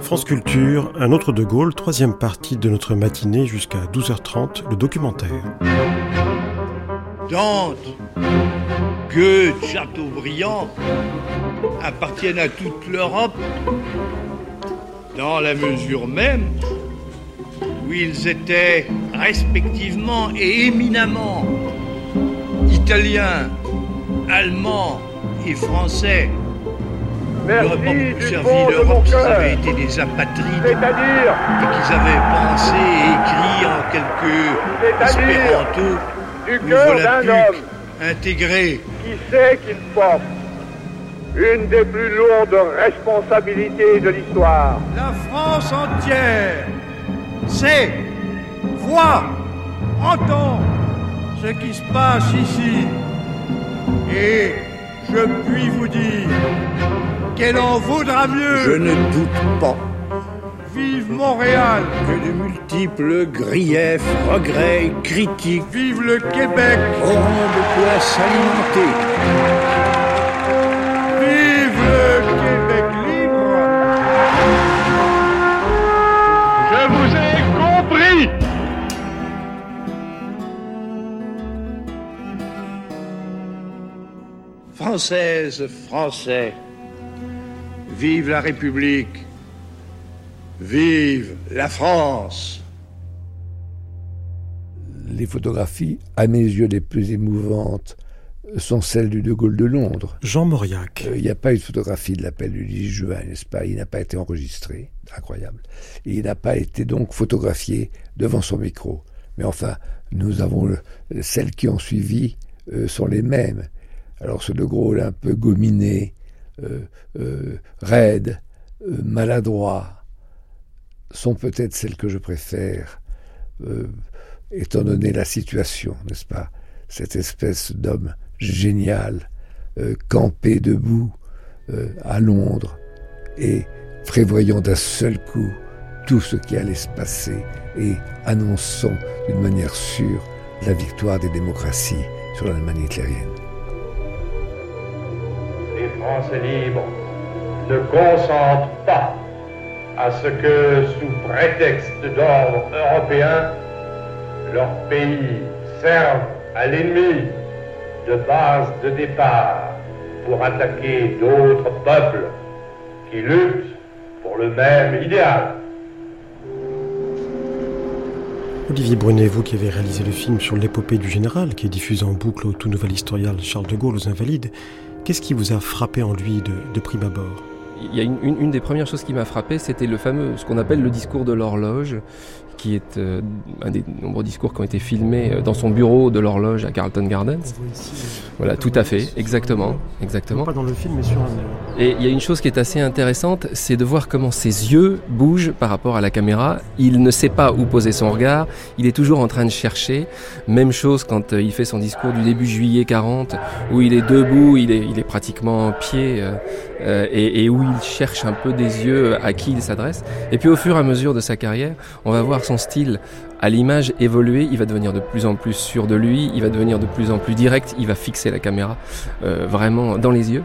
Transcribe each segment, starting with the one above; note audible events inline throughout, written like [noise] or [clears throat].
France Culture, un autre De Gaulle, troisième partie de notre matinée jusqu'à 12h30, le documentaire. Dante, Goethe, Chateaubriand appartiennent à toute l'Europe dans la mesure même où ils étaient respectivement et éminemment italiens, allemands et français. Merci beaucoup du servi l'Europe s'ils avaient été des apatrides et qu'ils avaient pensé et écrit en quelques espéranto du cœur d'un homme intégrés. qui sait qu'il porte une des plus lourdes responsabilités de l'histoire. La France entière sait, voit, entend ce qui se passe ici. Et je puis vous dire qu'elle en vaudra mieux. Je ne doute pas Vive Montréal, que de multiples griefs, regrets, critiques vive le Québec, auront de quoi s'alimenter. Françaises, Français, vive la République, vive la France. Les photographies, à mes yeux, les plus émouvantes sont celles du De Gaulle de Londres. Jean Mauriac. Euh, Il n'y a pas eu de photographie de l'appel du 10 juin, n'est-ce pas? Il n'a pas été enregistré. Incroyable. Et il n'a pas été donc photographié devant son micro. Mais enfin, nous avons le- celles qui ont suivi euh, sont les mêmes. Alors ce De Gaulle un peu gominé, euh, euh, raide, euh, maladroit, sont peut-être celles que je préfère, euh, étant donné la situation, n'est-ce pas? Cette espèce d'homme génial, campé debout à Londres et prévoyant d'un seul coup tout ce qui allait se passer et annonçant d'une manière sûre la victoire des démocraties sur l'Allemagne hitlérienne. Les Français libres ne consentent pas à ce que, sous prétexte d'ordre européen, leur pays serve à l'ennemi de base de départ pour attaquer d'autres peuples qui luttent pour le même idéal. Olivier Brunet, vous qui avez réalisé le film sur l'épopée du général, qui est diffusé en boucle au tout nouvel historial Charles de Gaulle aux Invalides, qu'est-ce qui vous a frappé en lui de, de prime abord? Il y a une, une- une des premières choses qui m'a frappé, c'était le fameux, ce qu'on appelle le discours de l'horloge, qui est euh, un des nombreux discours qui ont été filmés euh, dans son bureau de l'horloge à Carlton Gardens. Voilà, tout à fait, exactement, exactement. Pas dans le film, mais sur un... Et il y a une chose qui est assez intéressante, c'est de voir comment ses yeux bougent par rapport à la caméra. Il ne sait pas où poser son regard, il est toujours en train de chercher. Même chose quand euh, il fait son discours du début juillet 40, où il est debout, il est, il est pratiquement en pied, euh, euh, et, et où il cherche un peu des yeux à qui il s'adresse. Et puis au fur et à mesure de sa carrière, on va voir son style à l'image évoluer, il va devenir de plus en plus sûr de lui, il va devenir de plus en plus direct, il va fixer la caméra euh, vraiment dans les yeux.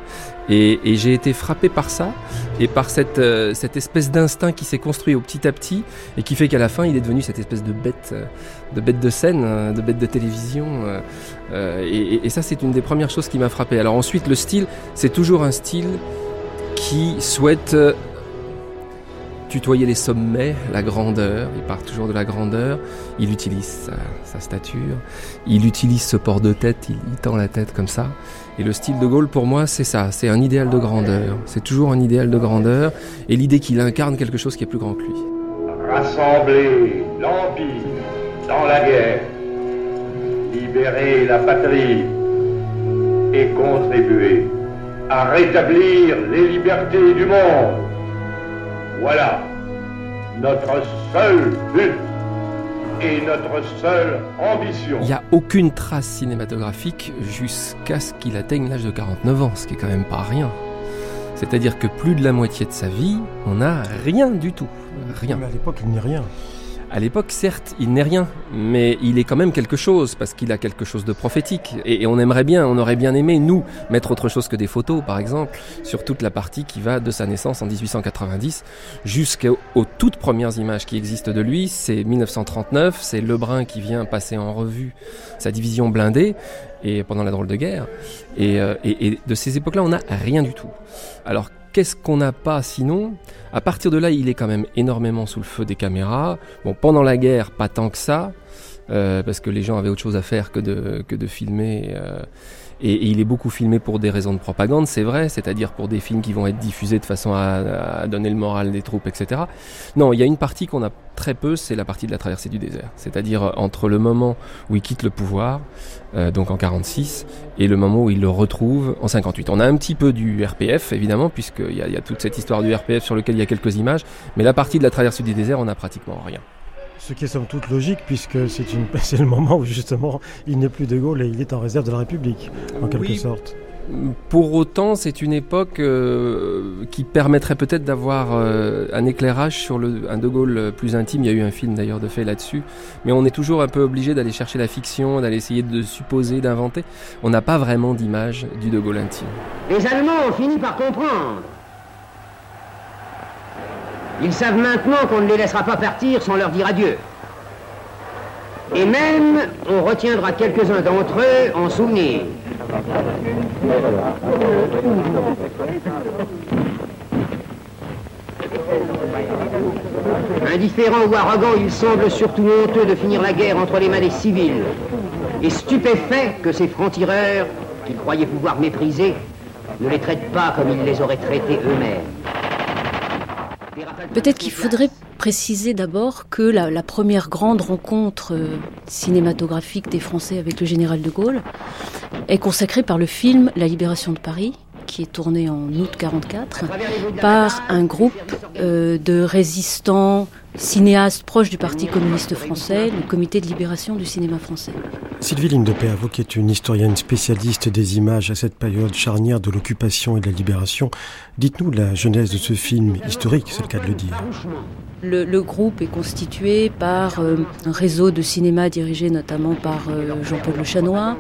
Et, j'ai été frappé par ça et par cette, euh, cette espèce d'instinct qui s'est construit au petit à petit et qui fait qu'à la fin il est devenu cette espèce de bête, euh, de bête de scène, de bête de télévision. et, et- ça c'est une des premières choses qui m'a frappé. Alors ensuite le style, c'est toujours un style qui souhaite tutoyer les sommets, la grandeur. Il part toujours de la grandeur. Il utilise sa, stature. Il utilise ce port de tête. Il, il tend la tête comme ça. Et le style de Gaulle, pour moi, c'est ça. C'est un idéal de grandeur. C'est toujours un idéal de grandeur. Et l'idée qu'il incarne quelque chose qui est plus grand que lui. Rassembler l'Empire dans la guerre, libérer la patrie et contribuer à rétablir les libertés du monde. Voilà notre seul but et notre seule ambition. Il n'y a aucune trace cinématographique jusqu'à ce qu'il atteigne l'âge de 49 ans, ce qui est quand même pas rien. C'est-à-dire que plus de la moitié de sa vie, on n'a rien du tout. Rien. Mais à l'époque, il n'y a rien. À l'époque, certes, il n'est rien, mais il est quand même quelque chose, parce qu'il a quelque chose de prophétique. Et, on aimerait bien, on aurait bien aimé, nous, mettre autre chose que des photos, par exemple, sur toute la partie qui va de sa naissance en 1890 jusqu'aux toutes premières images qui existent de lui. C'est 1939, c'est Lebrun qui vient passer en revue sa division blindée et pendant la drôle de guerre. Et, euh, et, de ces époques-là, on n'a rien du tout. Alors Qu'est-ce qu'on n'a pas sinon? À partir de là, il est quand même énormément sous le feu des caméras. Bon, pendant la guerre, pas tant que ça, euh, parce que les gens avaient autre chose à faire que de, filmer. Euh, et, il est beaucoup filmé pour des raisons de propagande, c'est vrai, c'est-à-dire pour des films qui vont être diffusés de façon à, donner le moral des troupes, etc. Non, il y a une partie qu'on a très peu, c'est la partie de la traversée du désert. C'est-à-dire euh, entre le moment où il quitte le pouvoir, euh, donc en 46, et le moment où il le retrouve en 58. On a un petit peu du RPF, évidemment, puisqu'il y, a, il y a toute cette histoire du RPF sur lequel il y a quelques images, mais la partie de la traversée du désert, on n'a pratiquement rien. Ce qui est somme toute logique, puisque c'est, une... [laughs] c'est le moment où justement il n'est plus de Gaulle et il est en réserve de la République, en quelque sorte. Pour autant, c'est une époque euh, qui permettrait peut-être d'avoir euh, un éclairage sur le, un De Gaulle plus intime. Il y a eu un film d'ailleurs de fait là-dessus. Mais on est toujours un peu obligé d'aller chercher la fiction, d'aller essayer de supposer, d'inventer. On n'a pas vraiment d'image du De Gaulle intime. Les Allemands ont fini par comprendre ils savent maintenant qu'on ne les laissera pas partir sans leur dire adieu. Et même, on retiendra quelques-uns d'entre eux en souvenir. Indifférent ou arrogant, il semble surtout honteux de finir la guerre entre les mains des civils. Et stupéfait que ces francs-tireurs, qu'ils croyaient pouvoir mépriser, ne les traitent pas comme ils les auraient traités eux-mêmes. Peut-être qu'il faudrait préciser d'abord que la, première grande rencontre euh, cinématographique des Français avec le général de Gaulle est consacrée par le film La Libération de Paris, qui est tourné en août 44 par un groupe euh, de résistants cinéaste proche du Parti communiste français, le Comité de libération du cinéma français. Sylvie Lindepé, vous qui êtes une historienne spécialiste des images à cette période charnière de l'occupation et de la libération, dites-nous la genèse de ce film historique, c'est le cas de le dire. Le, groupe est constitué par euh, un réseau de cinéma dirigé notamment par euh, Jean-Paul Le Chanois,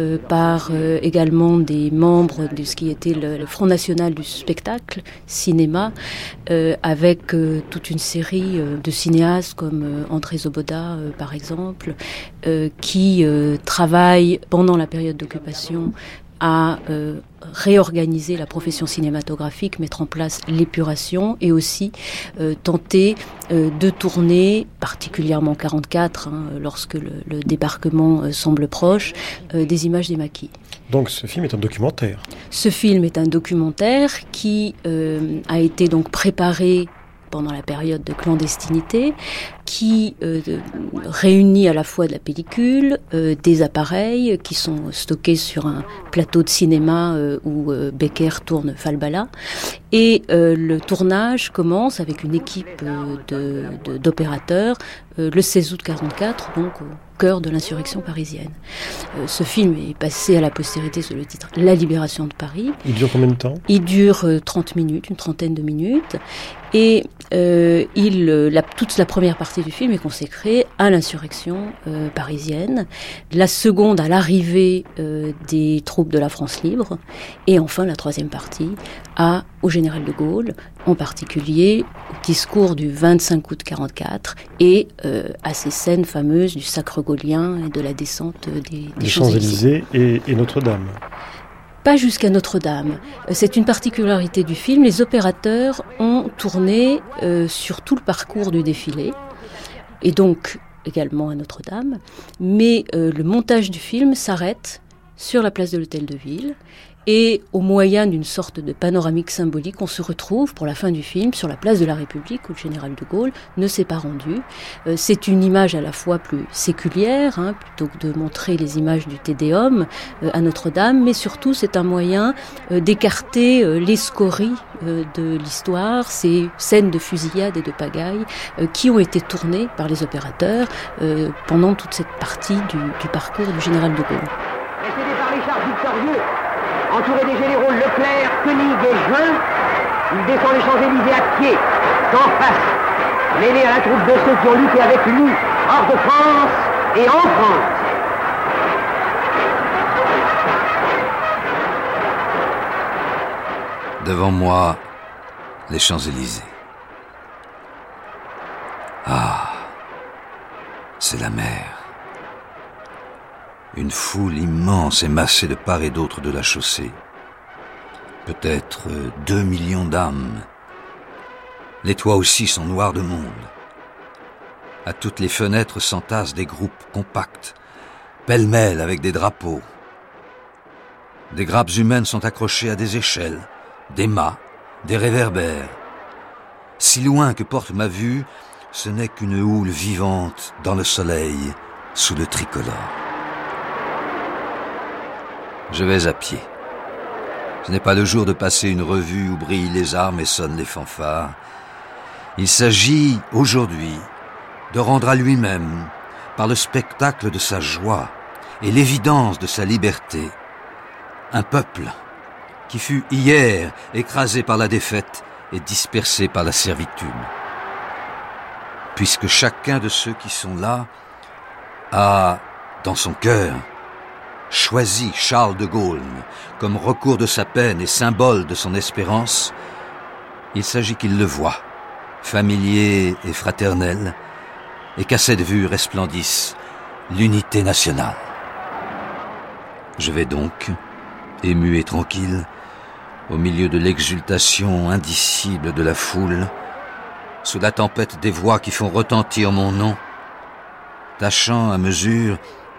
euh, par également des membres de ce qui était le, Front National du spectacle, cinéma, avec toute une série de cinéastes comme André Zoboda par exemple, qui travaillent pendant la période d'occupation à euh, réorganiser la profession cinématographique, mettre en place l'épuration et aussi euh, tenter euh, de tourner, particulièrement 44, hein, lorsque le, le débarquement semble proche, des images des maquis. Donc ce film est un documentaire. Ce film est un documentaire qui a été donc préparé pendant la période de clandestinité, qui euh, réunit à la fois de la pellicule, euh, des appareils qui sont stockés sur un plateau de cinéma euh, où Becker tourne Falbala. Et le tournage commence avec une équipe d'opérateurs le 16 août 44, donc au cœur de l'insurrection parisienne. ce film est passé à la postérité sous le titre La libération de Paris. Il dure combien de temps? Il dure 30 minutes, une trentaine de minutes. Et il, la, toute la première partie du film est consacré à l'insurrection euh, parisienne, la seconde à l'arrivée euh, des troupes de la France libre, et enfin la troisième partie à, au général de Gaulle, en particulier au discours du 25 août 44 et euh, à ces scènes fameuses du sacre gaulien et de la descente des, des Champs-Élysées et, et Notre-Dame pas jusqu'à Notre-Dame. C'est une particularité du film. Les opérateurs ont tourné sur tout le parcours du défilé et donc également à Notre-Dame. Mais euh, le montage du film s'arrête sur la place de l'Hôtel de Ville et au moyen d'une sorte de panoramique symbolique, on se retrouve pour la fin du film sur la place de la République où le général de Gaulle ne s'est pas rendu. Euh, c'est une image à la fois plus séculière, hein, plutôt que de montrer les images du Tédéum euh, à Notre-Dame, mais surtout c'est un moyen euh, d'écarter les scories de l'histoire, ces scènes de fusillade et de pagaille qui ont été tournées par les opérateurs pendant toute cette partie du, du parcours du général de Gaulle entouré des généraux Leclerc, Koenig et Juin, il descend les Champs-Élysées à pied, sans face, mêlé à la troupe de ceux qui ont lutté avec lui hors de France et en France. Devant moi, les Champs-Élysées. Ah, c'est la mer. Une foule immense est massée de part et d'autre de la chaussée. Peut-être deux millions d'âmes. Les toits aussi sont noirs de monde. À toutes les fenêtres s'entassent des groupes compacts, pêle-mêle avec des drapeaux. Des grappes humaines sont accrochées à des échelles, des mâts, des réverbères. Si loin que porte ma vue, ce n'est qu'une houle vivante dans le soleil, sous le tricolore. Je vais à pied. Ce n'est pas le jour de passer une revue où brillent les armes et sonnent les fanfares. Il s'agit aujourd'hui de rendre à lui-même, par le spectacle de sa joie et l'évidence de sa liberté, un peuple qui fut hier écrasé par la défaite et dispersé par la servitude. Puisque chacun de ceux qui sont là a, dans son cœur, choisi Charles de Gaulle comme recours de sa peine et symbole de son espérance, il s'agit qu'il le voie, familier et fraternel, et qu'à cette vue resplendisse l'unité nationale. Je vais donc, ému et tranquille, au milieu de l'exultation indicible de la foule, sous la tempête des voix qui font retentir mon nom, tâchant à mesure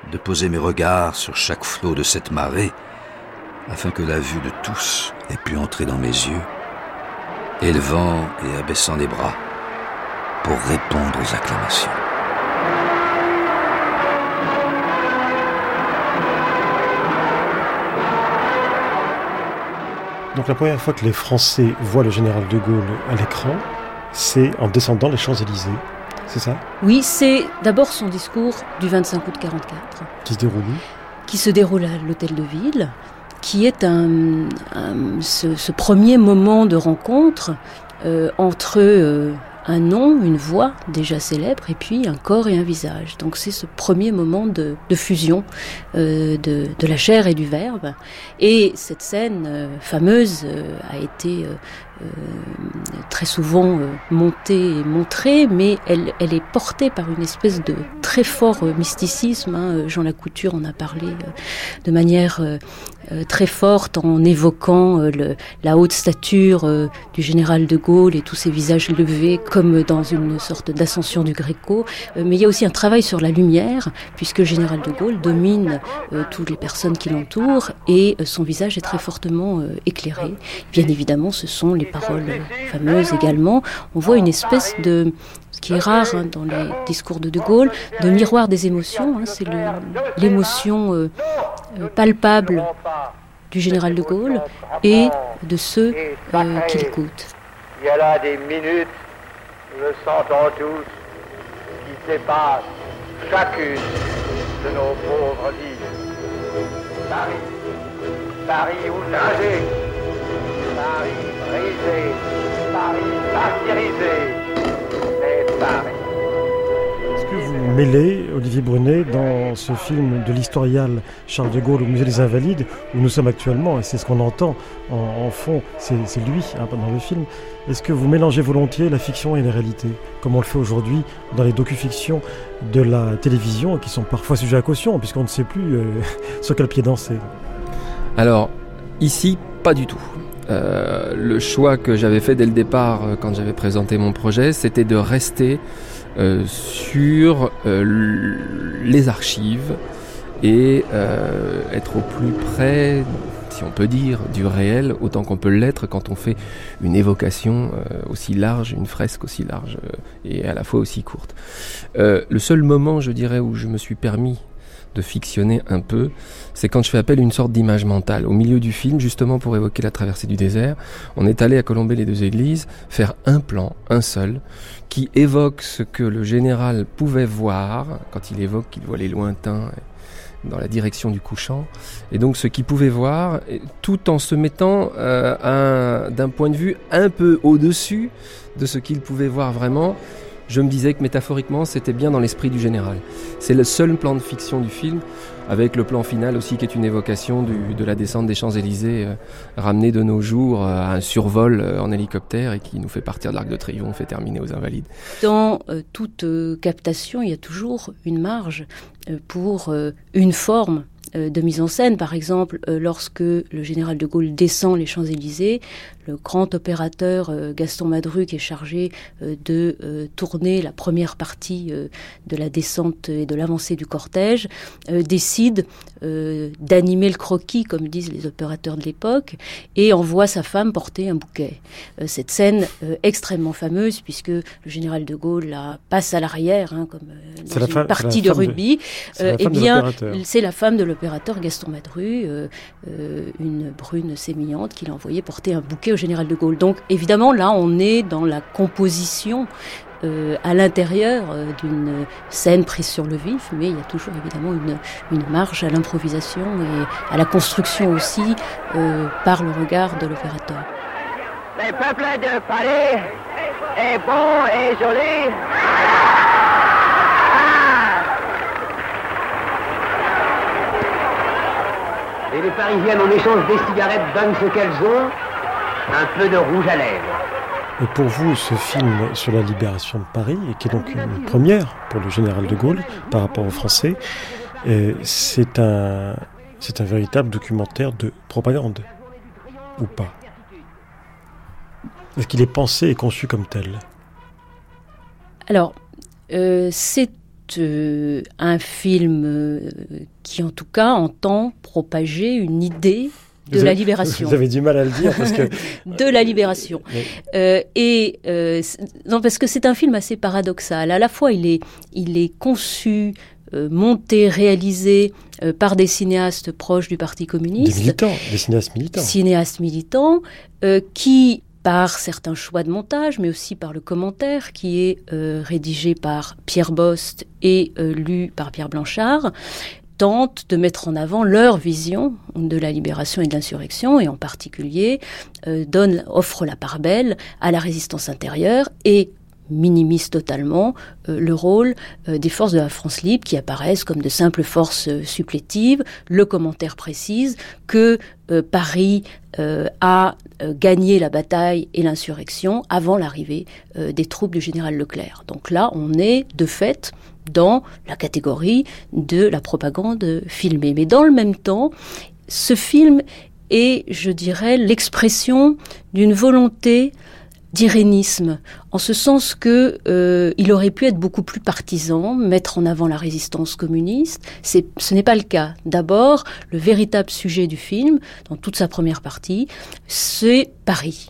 de poser mes regards sur chaque flot de cette marée, afin que la vue de tous ait pu entrer dans mes yeux, élevant et abaissant les bras pour répondre aux acclamations. Donc la première fois que les Français voient le général de Gaulle à l'écran, c'est en descendant les Champs-Élysées. C'est ça Oui, c'est d'abord son discours du 25 août 44. Qui se déroule Qui se déroule à l'hôtel de ville, qui est un, ce, premier moment de rencontre euh, entre euh, un nom, une voix déjà célèbre, et puis un corps et un visage. Donc c'est ce premier moment de, fusion euh, de, la chair et du verbe. Et cette scène fameuse a été très souvent montée et montrée, mais elle, elle, est portée par une espèce de très fort mysticisme. Hein. Jean Lacouture en a parlé de manière euh, très forte en évoquant euh, le, la haute stature euh, du général de Gaulle et tous ses visages levés comme dans une sorte d'ascension du Gréco. mais il y a aussi un travail sur la lumière puisque le général de Gaulle domine toutes les personnes qui l'entourent et son visage est très fortement éclairé. Bien évidemment, ce sont les paroles fameuses également. On voit une espèce de ce qui est rare hein, dans les discours de De Gaulle, de miroir des émotions. Hein, c'est l'émotion euh, euh, palpable du général de Gaulle et de ceux euh, qui l'écoutent. Il y a là des minutes, nous le sentons tous, qui dépassent chacune de nos pauvres vies. Paris, Paris outragé, Paris brisé, Paris martyrisé. Est-ce que vous mêlez, Olivier Brunet, dans ce film de l'historial Charles de Gaulle au Musée des Invalides, où nous sommes actuellement, et c'est ce qu'on entend en, fond, c'est lui hein, dans le film, est-ce que vous mélangez volontiers la fiction et la réalité, comme on le fait aujourd'hui dans les docu-fictions de la télévision, qui sont parfois sujets à caution, puisqu'on ne sait plus euh, [laughs] sur quel pied danser? Alors, ici, pas du tout. Euh, le choix que j'avais fait dès le départ euh, quand j'avais présenté mon projet, c'était de rester euh, sur les archives et être au plus près, si on peut dire, du réel, autant qu'on peut l'être quand on fait une évocation aussi large, une fresque aussi large et à la fois aussi courte. le seul moment, je dirais, où je me suis permis de fictionner un peu, c'est quand je fais appel à une sorte d'image mentale. Au milieu du film, justement pour évoquer la traversée du désert, on est allé à Colombey les deux églises faire un plan, un seul, qui évoque ce que le général pouvait voir quand il évoque qu'il voit les lointains dans la direction du couchant, et donc ce qu'il pouvait voir, tout en se mettant euh, d'un point de vue un peu au-dessus de ce qu'il pouvait voir vraiment, je me disais que métaphoriquement, c'était bien dans l'esprit du général. C'est le seul plan de fiction du film, avec le plan final aussi qui est une évocation de la descente des Champs-Élysées, euh, ramenée de nos jours euh, à un survol euh, en hélicoptère et qui nous fait partir de l'Arc de Triomphe et terminer aux Invalides. Dans toute captation, il y a toujours une marge pour une forme de mise en scène. Par exemple, lorsque le général de Gaulle descend les Champs-Élysées, le grand opérateur euh, Gaston Madru, qui est chargé euh, de euh, tourner la première partie de la descente et de l'avancée du cortège, décide d'animer le croquis, comme disent les opérateurs de l'époque, et envoie sa femme porter un bouquet. cette scène extrêmement fameuse, puisque le général de Gaulle la passe à l'arrière, hein, comme dans une partie de rugby, eh bien, c'est la femme de l'opérateur Gaston Madru, une brune sémillante, qui l'a envoyé porter un bouquet au général de Gaulle. Donc évidemment, là, on est dans la composition euh, à l'intérieur euh, d'une scène prise sur le vif, mais il y a toujours évidemment une, une marge à l'improvisation et à la construction aussi euh, par le regard de l'opérateur. Le peuple de Paris est bon et joli. Et les Parisiennes, en échange des cigarettes, donnent ce qu'elles ont un peu de rouge à lèvres. Et pour vous, ce film sur la libération de Paris, qui est donc une première pour le général de Gaulle par rapport aux Français, euh, c'est un, c'est un véritable documentaire de propagande, ou pas? Est-ce qu'il est pensé et conçu comme tel? Alors, euh, c'est euh, un film qui, en tout cas, entend propager une idée de la libération. Vous avez du mal à le dire parce que [laughs] de la libération. Euh, et euh, non parce que c'est un film assez paradoxal. À la fois il est il est conçu euh, monté, réalisé par des cinéastes proches du Parti communiste. Des militants, des cinéastes militants. Cinéastes militants qui, par certains choix de montage, mais aussi par le commentaire qui est rédigé par Pierre Bost et lu par Pierre Blanchard, tentent de mettre en avant leur vision de la libération et de l'insurrection, et en particulier euh, offre la part belle à la résistance intérieure et minimise totalement euh, le rôle euh, des forces de la France libre qui apparaissent comme de simples forces supplétives. Le commentaire précise que Paris a gagné la bataille et l'insurrection avant l'arrivée des troupes du général Leclerc. Donc là, on est de fait dans la catégorie de la propagande filmée. Mais dans le même temps, ce film est, je dirais, l'expression d'une volonté d'irénisme, en ce sens que euh, il aurait pu être beaucoup plus partisan, mettre en avant la résistance communiste. C'est, ce n'est pas le cas. D'abord, le véritable sujet du film, dans toute sa première partie, c'est Paris.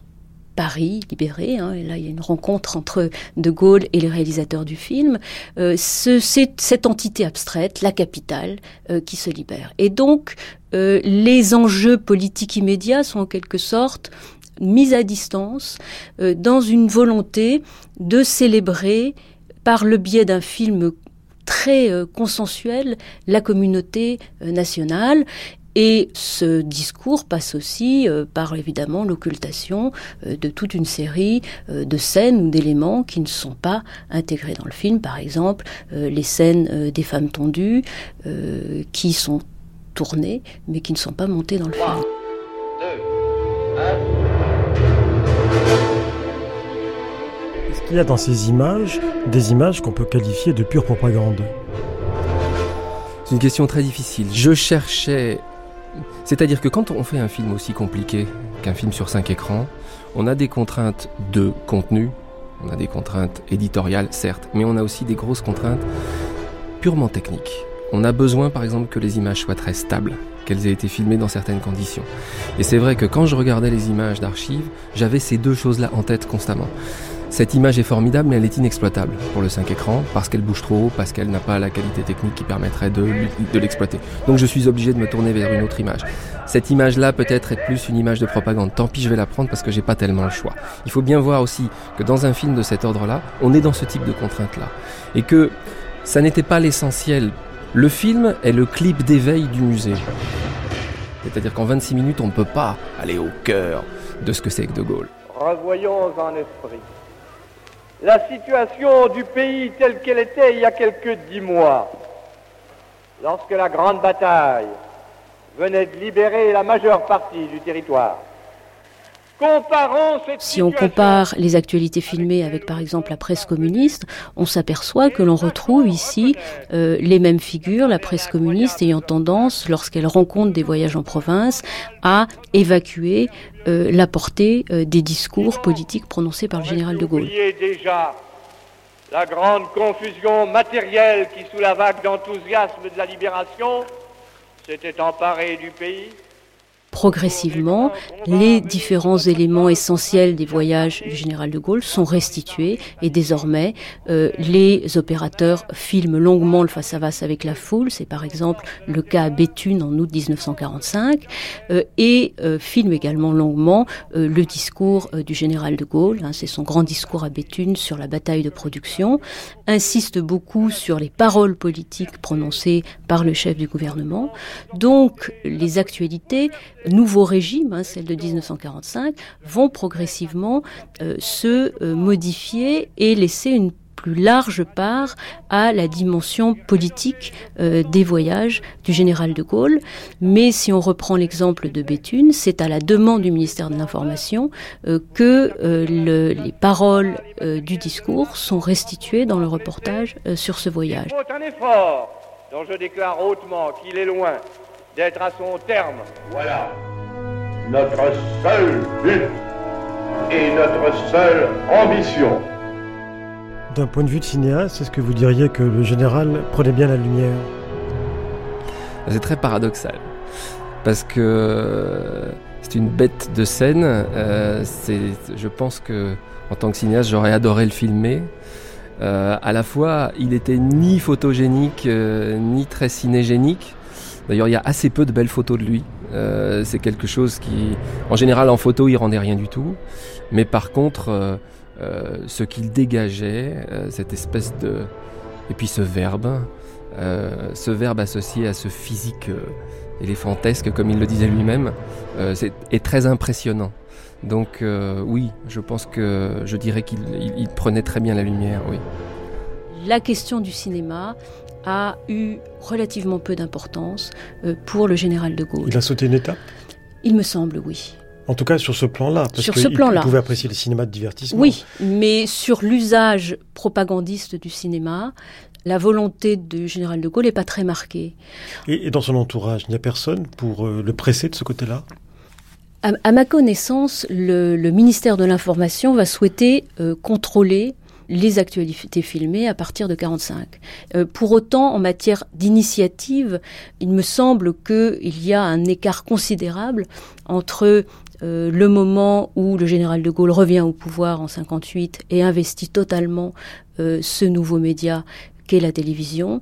Paris libéré, hein, et là il y a une rencontre entre De Gaulle et les réalisateurs du film, euh, c'est cette entité abstraite, la capitale, euh, qui se libère. Et donc euh, les enjeux politiques immédiats sont en quelque sorte mis à distance dans une volonté de célébrer par le biais d'un film très consensuel la communauté nationale et ce discours passe aussi euh, par évidemment l'occultation euh, de toute une série euh, de scènes ou d'éléments qui ne sont pas intégrés dans le film. Par exemple, les scènes des femmes tondues qui sont tournées mais qui ne sont pas montées dans le film. Est-ce qu'il y a dans ces images des images qu'on peut qualifier de pure propagande? C'est une question très difficile. Je cherchais c'est-à-dire que quand on fait un film aussi compliqué qu'un film sur cinq écrans, on a des contraintes de contenu, on a des contraintes éditoriales, certes, mais on a aussi des grosses contraintes purement techniques. On a besoin, par exemple, que les images soient très stables, qu'elles aient été filmées dans certaines conditions. Et c'est vrai que quand je regardais les images d'archives, j'avais ces deux choses-là en tête constamment. Cette image est formidable, mais elle est inexploitable pour le 5 écran, parce qu'elle bouge trop haut, parce qu'elle n'a pas la qualité technique qui permettrait de, l'exploiter. Donc je suis obligé de me tourner vers une autre image. Cette image-là peut-être être plus une image de propagande. Tant pis, je vais la prendre parce que j'ai pas tellement le choix. Il faut bien voir aussi que dans un film de cet ordre-là, on est dans ce type de contrainte-là. Et que ça n'était pas l'essentiel. Le film est le clip d'éveil du musée. C'est-à-dire qu'en 26 minutes, on ne peut pas aller au cœur de ce que c'est que De Gaulle. Revoyons en esprit la situation du pays telle qu'elle était il y a quelques dix mois, lorsque la grande bataille venait de libérer la majeure partie du territoire. Si on compare les actualités filmées avec par exemple la presse communiste, on s'aperçoit que l'on retrouve ici euh, les mêmes figures, la presse communiste ayant tendance, lorsqu'elle rencontre des voyages en province, à évacuer euh, la portée euh, des discours politiques prononcés par le général de Gaulle. déjà la grande confusion matérielle qui, sous la vague d'enthousiasme de la libération, s'était emparée du pays progressivement, les différents éléments essentiels des voyages du général de Gaulle sont restitués et désormais euh, les opérateurs filment longuement le face-à-face avec la foule, c'est par exemple le cas à Béthune en août 1945, euh, et euh, filment également longuement le discours du général de Gaulle, hein, c'est son grand discours à Béthune sur la bataille de production, insiste beaucoup sur les paroles politiques prononcées par le chef du gouvernement, donc les actualités nouveaux régimes, hein, celle de 1945, vont progressivement euh, se euh, modifier et laisser une plus large part à la dimension politique euh, des voyages du général de Gaulle. Mais si on reprend l'exemple de Béthune, c'est à la demande du ministère de l'Information que les paroles du discours sont restituées dans le reportage sur ce voyage. D'être à son terme. Voilà. Notre seul but et notre seule ambition. D'un point de vue de cinéaste, est-ce que vous diriez que le général prenait bien la lumière? C'est très paradoxal. Parce que c'est une bête de scène. Euh, je pense que en tant que cinéaste, j'aurais adoré le filmer. Euh, à la fois, il était ni photogénique, euh, ni très cinégénique. D'ailleurs, il y a assez peu de belles photos de lui. Euh, c'est quelque chose qui, en général, en photo, il rendait rien du tout. Mais par contre, euh, euh, ce qu'il dégageait, cette espèce de, et puis ce verbe, ce verbe associé à ce physique éléphantesque, comme il le disait lui-même, est très impressionnant. Donc oui, je pense que je dirais qu'il prenait très bien la lumière, oui. La question du cinéma a eu relativement peu d'importance euh, pour le général de Gaulle. Il a sauté une étape? Il me semble, oui. En tout cas, sur ce plan-là, parce plan pouvait apprécier le cinéma de divertissement. Oui, mais sur l'usage propagandiste du cinéma, la volonté du général de Gaulle n'est pas très marquée. Et, dans son entourage, il n'y a personne pour euh, le presser de ce côté-là? À, ma connaissance, le, ministère de l'Information va souhaiter euh, contrôler les actualités filmées à partir de 45. Euh, pour autant, en matière d'initiative, il me semble qu'il y a un écart considérable entre euh, le moment où le général de Gaulle revient au pouvoir en 58 et investit totalement euh, ce nouveau média qu'est la télévision,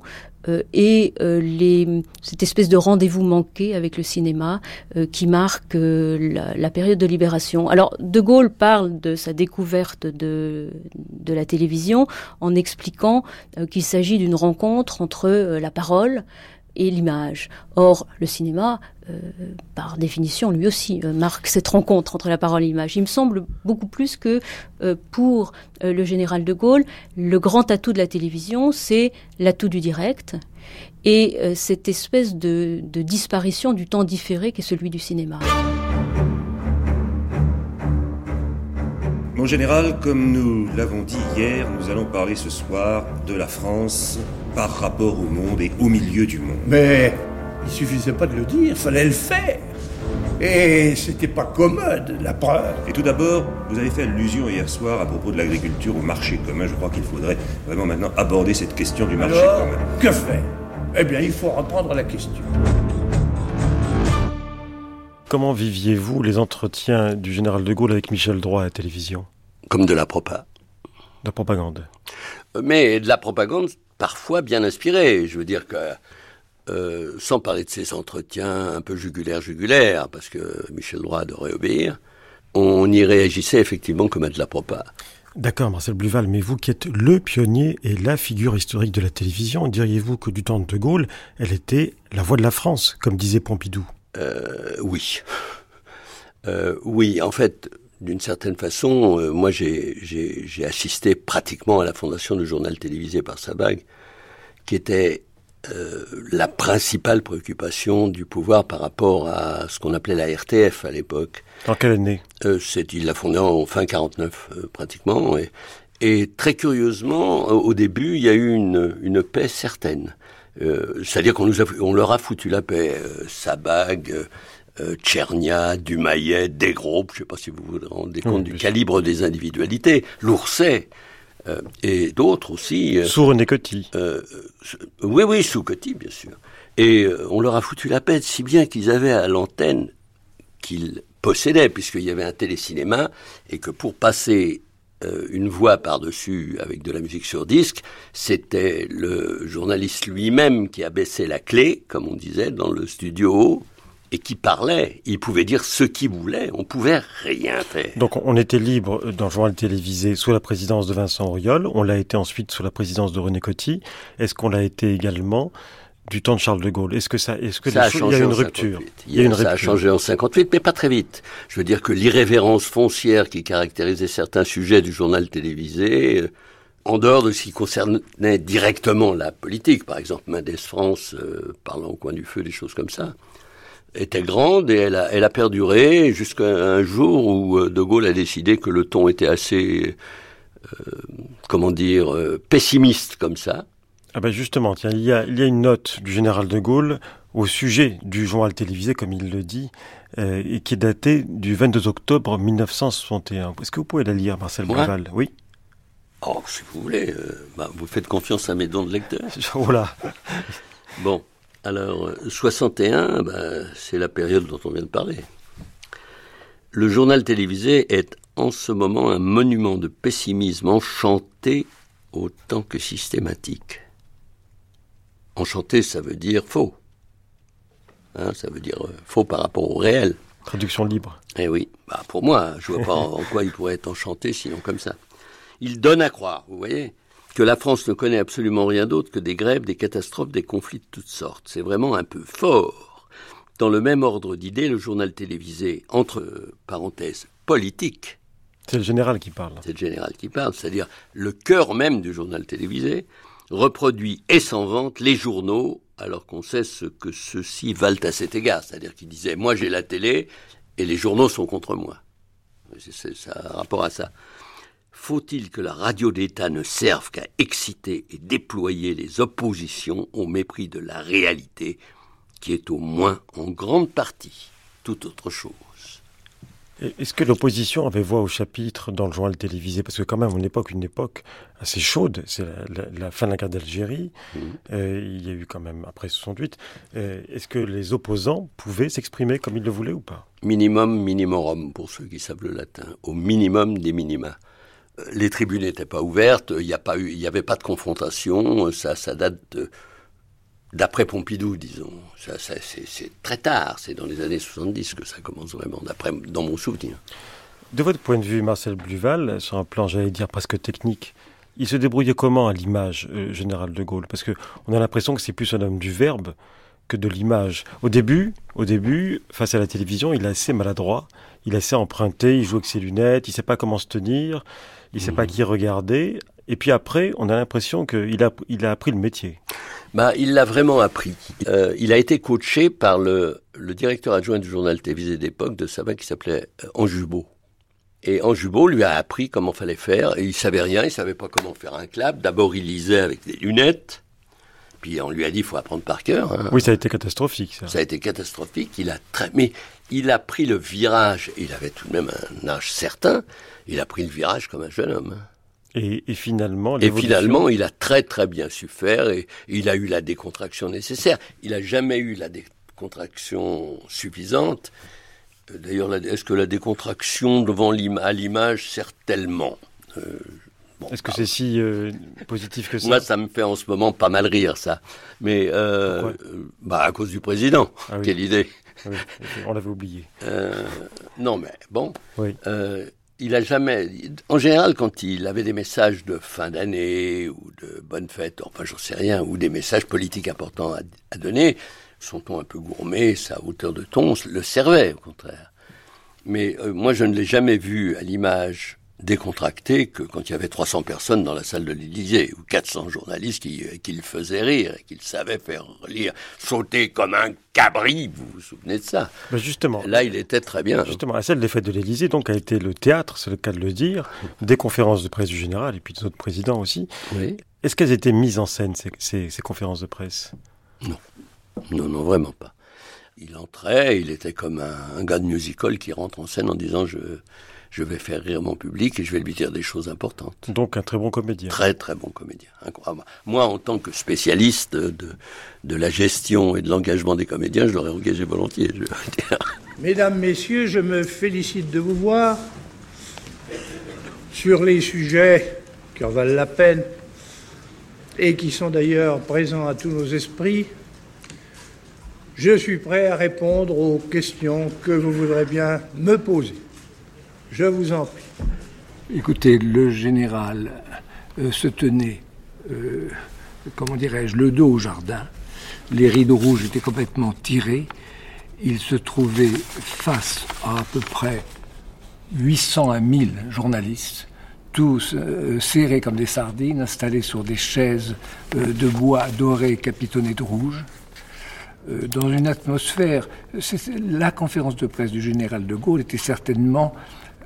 et euh, cette espèce de rendez-vous manqué avec le cinéma euh, qui marque la, période de libération. Alors, De Gaulle parle de sa découverte de la télévision en expliquant qu'il s'agit d'une rencontre entre la parole et l'image. Or, le cinéma, euh, par définition, lui aussi, euh, marque cette rencontre entre la parole et l'image. Il me semble beaucoup plus que euh, pour le général de Gaulle, le grand atout de la télévision, c'est l'atout du direct et cette espèce de, de disparition du temps différé qui est celui du cinéma. Mon général, comme nous l'avons dit hier, nous allons parler ce soir de la France par rapport au monde et au milieu du monde. Mais il suffisait pas de le dire, fallait le faire. Et c'était pas commode, la preuve. Et tout d'abord, vous avez fait allusion hier soir à propos de l'agriculture au marché commun. Je crois qu'il faudrait vraiment maintenant aborder cette question du marché commun. Que faire? Eh bien, il faut reprendre la question. Comment viviez-vous les entretiens du général de Gaulle avec Michel Droit à la télévision? Comme de la propa. De la propagande. Mais de la propagande parfois bien inspirée. Je veux dire que, euh, sans parler de ces entretiens un peu jugulaires-jugulaires, parce que Michel Droit adorait obéir, on y réagissait effectivement comme à de la propa. D'accord, Marcel Bluval, mais vous qui êtes le pionnier et la figure historique de la télévision, diriez-vous que du temps de De Gaulle, elle était la voix de la France, comme disait Pompidou? Euh, oui. Euh, oui, en fait, d'une certaine façon, euh, moi j'ai assisté pratiquement à la fondation du journal télévisé par Sabag, qui était euh, la principale préoccupation du pouvoir par rapport à ce qu'on appelait la RTF à l'époque. En quelle année? Euh, Il l'a fondé en fin 49 euh, pratiquement. Et, et, très curieusement, au début, il y a eu une, une paix certaine. C'est-à-dire qu'on nous a, on leur a foutu la paix. Sabag, Tchernia, Dumayet, Desgroupes, je ne sais pas si vous vous rendez compte du calibre des individualités, l'Ourset, euh, et d'autres aussi. Euh, sous René Coty. Euh, oui, oui, sous Coty, bien sûr. Et on leur a foutu la peine, si bien qu'ils avaient à l'antenne qu'ils possédaient, puisqu'il y avait un télécinéma, et que pour passer une voix par-dessus avec de la musique sur disque, c'était le journaliste lui-même qui a baissé la clé, comme on disait, dans le studio, et qui parlait. Il pouvait dire ce qu'il voulait. On pouvait rien faire. Donc on était libre dans le journal télévisé sous la présidence de Vincent Auriol. On l'a été ensuite sous la présidence de René Coty. Est-ce qu'on l'a été également du temps de Charles de Gaulle? Est-ce que ça, est-ce que ça a changé il y a une rupture Il y a une ça a changé en 58, mais pas très vite. Je veux dire que l'irrévérence foncière qui caractérisait certains sujets du journal télévisé, euh, en dehors de ce qui concernait directement la politique, par exemple Mendes France euh, parlant au coin du feu, des choses comme ça, était grande et elle a, elle a perduré jusqu'à un jour où euh, De Gaulle a décidé que le ton était assez, euh, comment dire, euh, pessimiste comme ça. Ah ben justement, tiens, il y, a, il y a une note du général De Gaulle au sujet du journal télévisé, comme il le dit, et qui est datée du 22 octobre 1961. Est-ce que vous pouvez la lire, Marcel Bruval Oui. Oh, si vous voulez, bah, vous faites confiance à mes dons de lecteur. [laughs] voilà. Bon. Alors, 61, ben, c'est la période dont on vient de parler. Le journal télévisé est en ce moment un monument de pessimisme enchanté autant que systématique. Enchanté, ça veut dire faux. Hein, ça veut dire euh, faux par rapport au réel. Traduction libre. Eh oui, bah pour moi, je vois pas [laughs] en quoi il pourrait être enchanté sinon comme ça. Il donne à croire, vous voyez que la France ne connaît absolument rien d'autre que des grèves, des catastrophes, des conflits de toutes sortes. C'est vraiment un peu fort. Dans le même ordre d'idées, le journal télévisé, entre parenthèses, politique. C'est le général qui parle. C'est le général qui parle, c'est-à-dire le cœur même du journal télévisé, reproduit et s'en vante les journaux, alors qu'on sait ce que ceux-ci valent à cet égard. C'est-à-dire qu'il disait, moi j'ai la télé et les journaux sont contre moi. C'est ça rapport à ça. Faut-il que la radio d'État ne serve qu'à exciter et déployer les oppositions au mépris de la réalité, qui est au moins en grande partie tout autre chose? Est-ce que l'opposition avait voix au chapitre dans le journal télévisé? Parce que quand même, on époque une époque assez chaude, c'est la, fin de la guerre d'Algérie, mmh. euh, il y a eu quand même après 68. Euh, est-ce que les opposants pouvaient s'exprimer comme ils le voulaient ou pas? Minimum minimorum, pour ceux qui savent le latin, au minimum des minima les tribunes n'étaient pas ouvertes, il n'y avait pas de confrontation, ça, ça date d'après Pompidou, disons. Ça, c'est très tard, c'est dans les années 70 que ça commence vraiment, d'après, dans mon souvenir. De votre point de vue, Marcel Bluval, sur un plan, j'allais dire, presque technique, il se débrouillait comment à l'image, euh, général de Gaulle? Parce qu'on a l'impression que c'est plus un homme du verbe que de l'image. Au début, au début, face à la télévision, il est assez maladroit, il est assez emprunté, il joue avec ses lunettes, il ne sait pas comment se tenir il ne sait pas qui regarder. Et puis après, on a l'impression qu'il a, il a appris le métier. Bah, il l'a vraiment appris. Euh, il a été coaché par le, le directeur adjoint du journal télévisé d'époque de Sabin qui s'appelait euh, Anjubo. Et Anjubo lui a appris comment fallait faire. Et il savait rien, il savait pas comment faire un clap. D'abord, il lisait avec des lunettes. Puis on lui a dit, il faut apprendre par cœur. Hein. Oui, ça a été catastrophique. Ça. ça a été catastrophique. Il a très, mais il a pris le virage. Il avait tout de même un âge certain. Il a pris le virage comme un jeune homme. Et, finalement, et finalement, il a très très bien su faire et il a eu la décontraction nécessaire. Il n'a jamais eu la décontraction suffisante. D'ailleurs, est-ce que la décontraction devant à l'image sert tellement euh, Est-ce que c'est si euh, positif que ça? Moi, ça me fait en ce moment pas mal rire, ça. Mais euh, bah, à cause du président. Ah Quelle idée On l'avait oublié. non, mais bon. Oui il a jamais. En général, quand il avait des messages de fin d'année ou de bonne fête, enfin, j'en sais rien, ou des messages politiques importants à, donner, son ton un peu gourmet, sa hauteur de ton le servait, au contraire. Mais euh, moi, je ne l'ai jamais vu à l'image décontracté que quand il y avait 300 personnes dans la salle de l'Élysée ou 400 journalistes qui, euh, qui le faisaient rire et qui le savaient faire lire, sauter comme un cabri. Vous vous souvenez de ça? Ben Justement. Là, il était très bien. Justement, la salle des fêtes de l'Élysée donc a été le théâtre, c'est le cas de le dire, des conférences de presse du général et puis des autres présidents aussi. Oui. Est-ce qu'elles étaient mises en scène ces, ces, ces conférences de presse? Non, non, non, vraiment pas. Il entrait, il était comme un, un, gars de musical qui rentre en scène en disant je, je vais faire rire mon public et je vais lui dire des choses importantes. Donc un très bon comédien. Très très bon comédien. Moi, en tant que spécialiste de, de la gestion et de l'engagement des comédiens, je l'aurais engagé volontiers. Je Mesdames, Messieurs, je me félicite de vous voir sur les sujets qui en valent la peine et qui sont d'ailleurs présents à tous nos esprits. Je suis prêt à répondre aux questions que vous voudrez bien me poser. Je vous en prie. Écoutez, le général euh, se tenait, euh, comment dirais-je, le dos au jardin. Les rideaux rouges étaient complètement tirés. Il se trouvait face à à peu près 800 à 1000 journalistes, tous euh, serrés comme des sardines, installés sur des chaises de bois doré capitonnées de rouge dans une atmosphère. La conférence de presse du général de Gaulle était certainement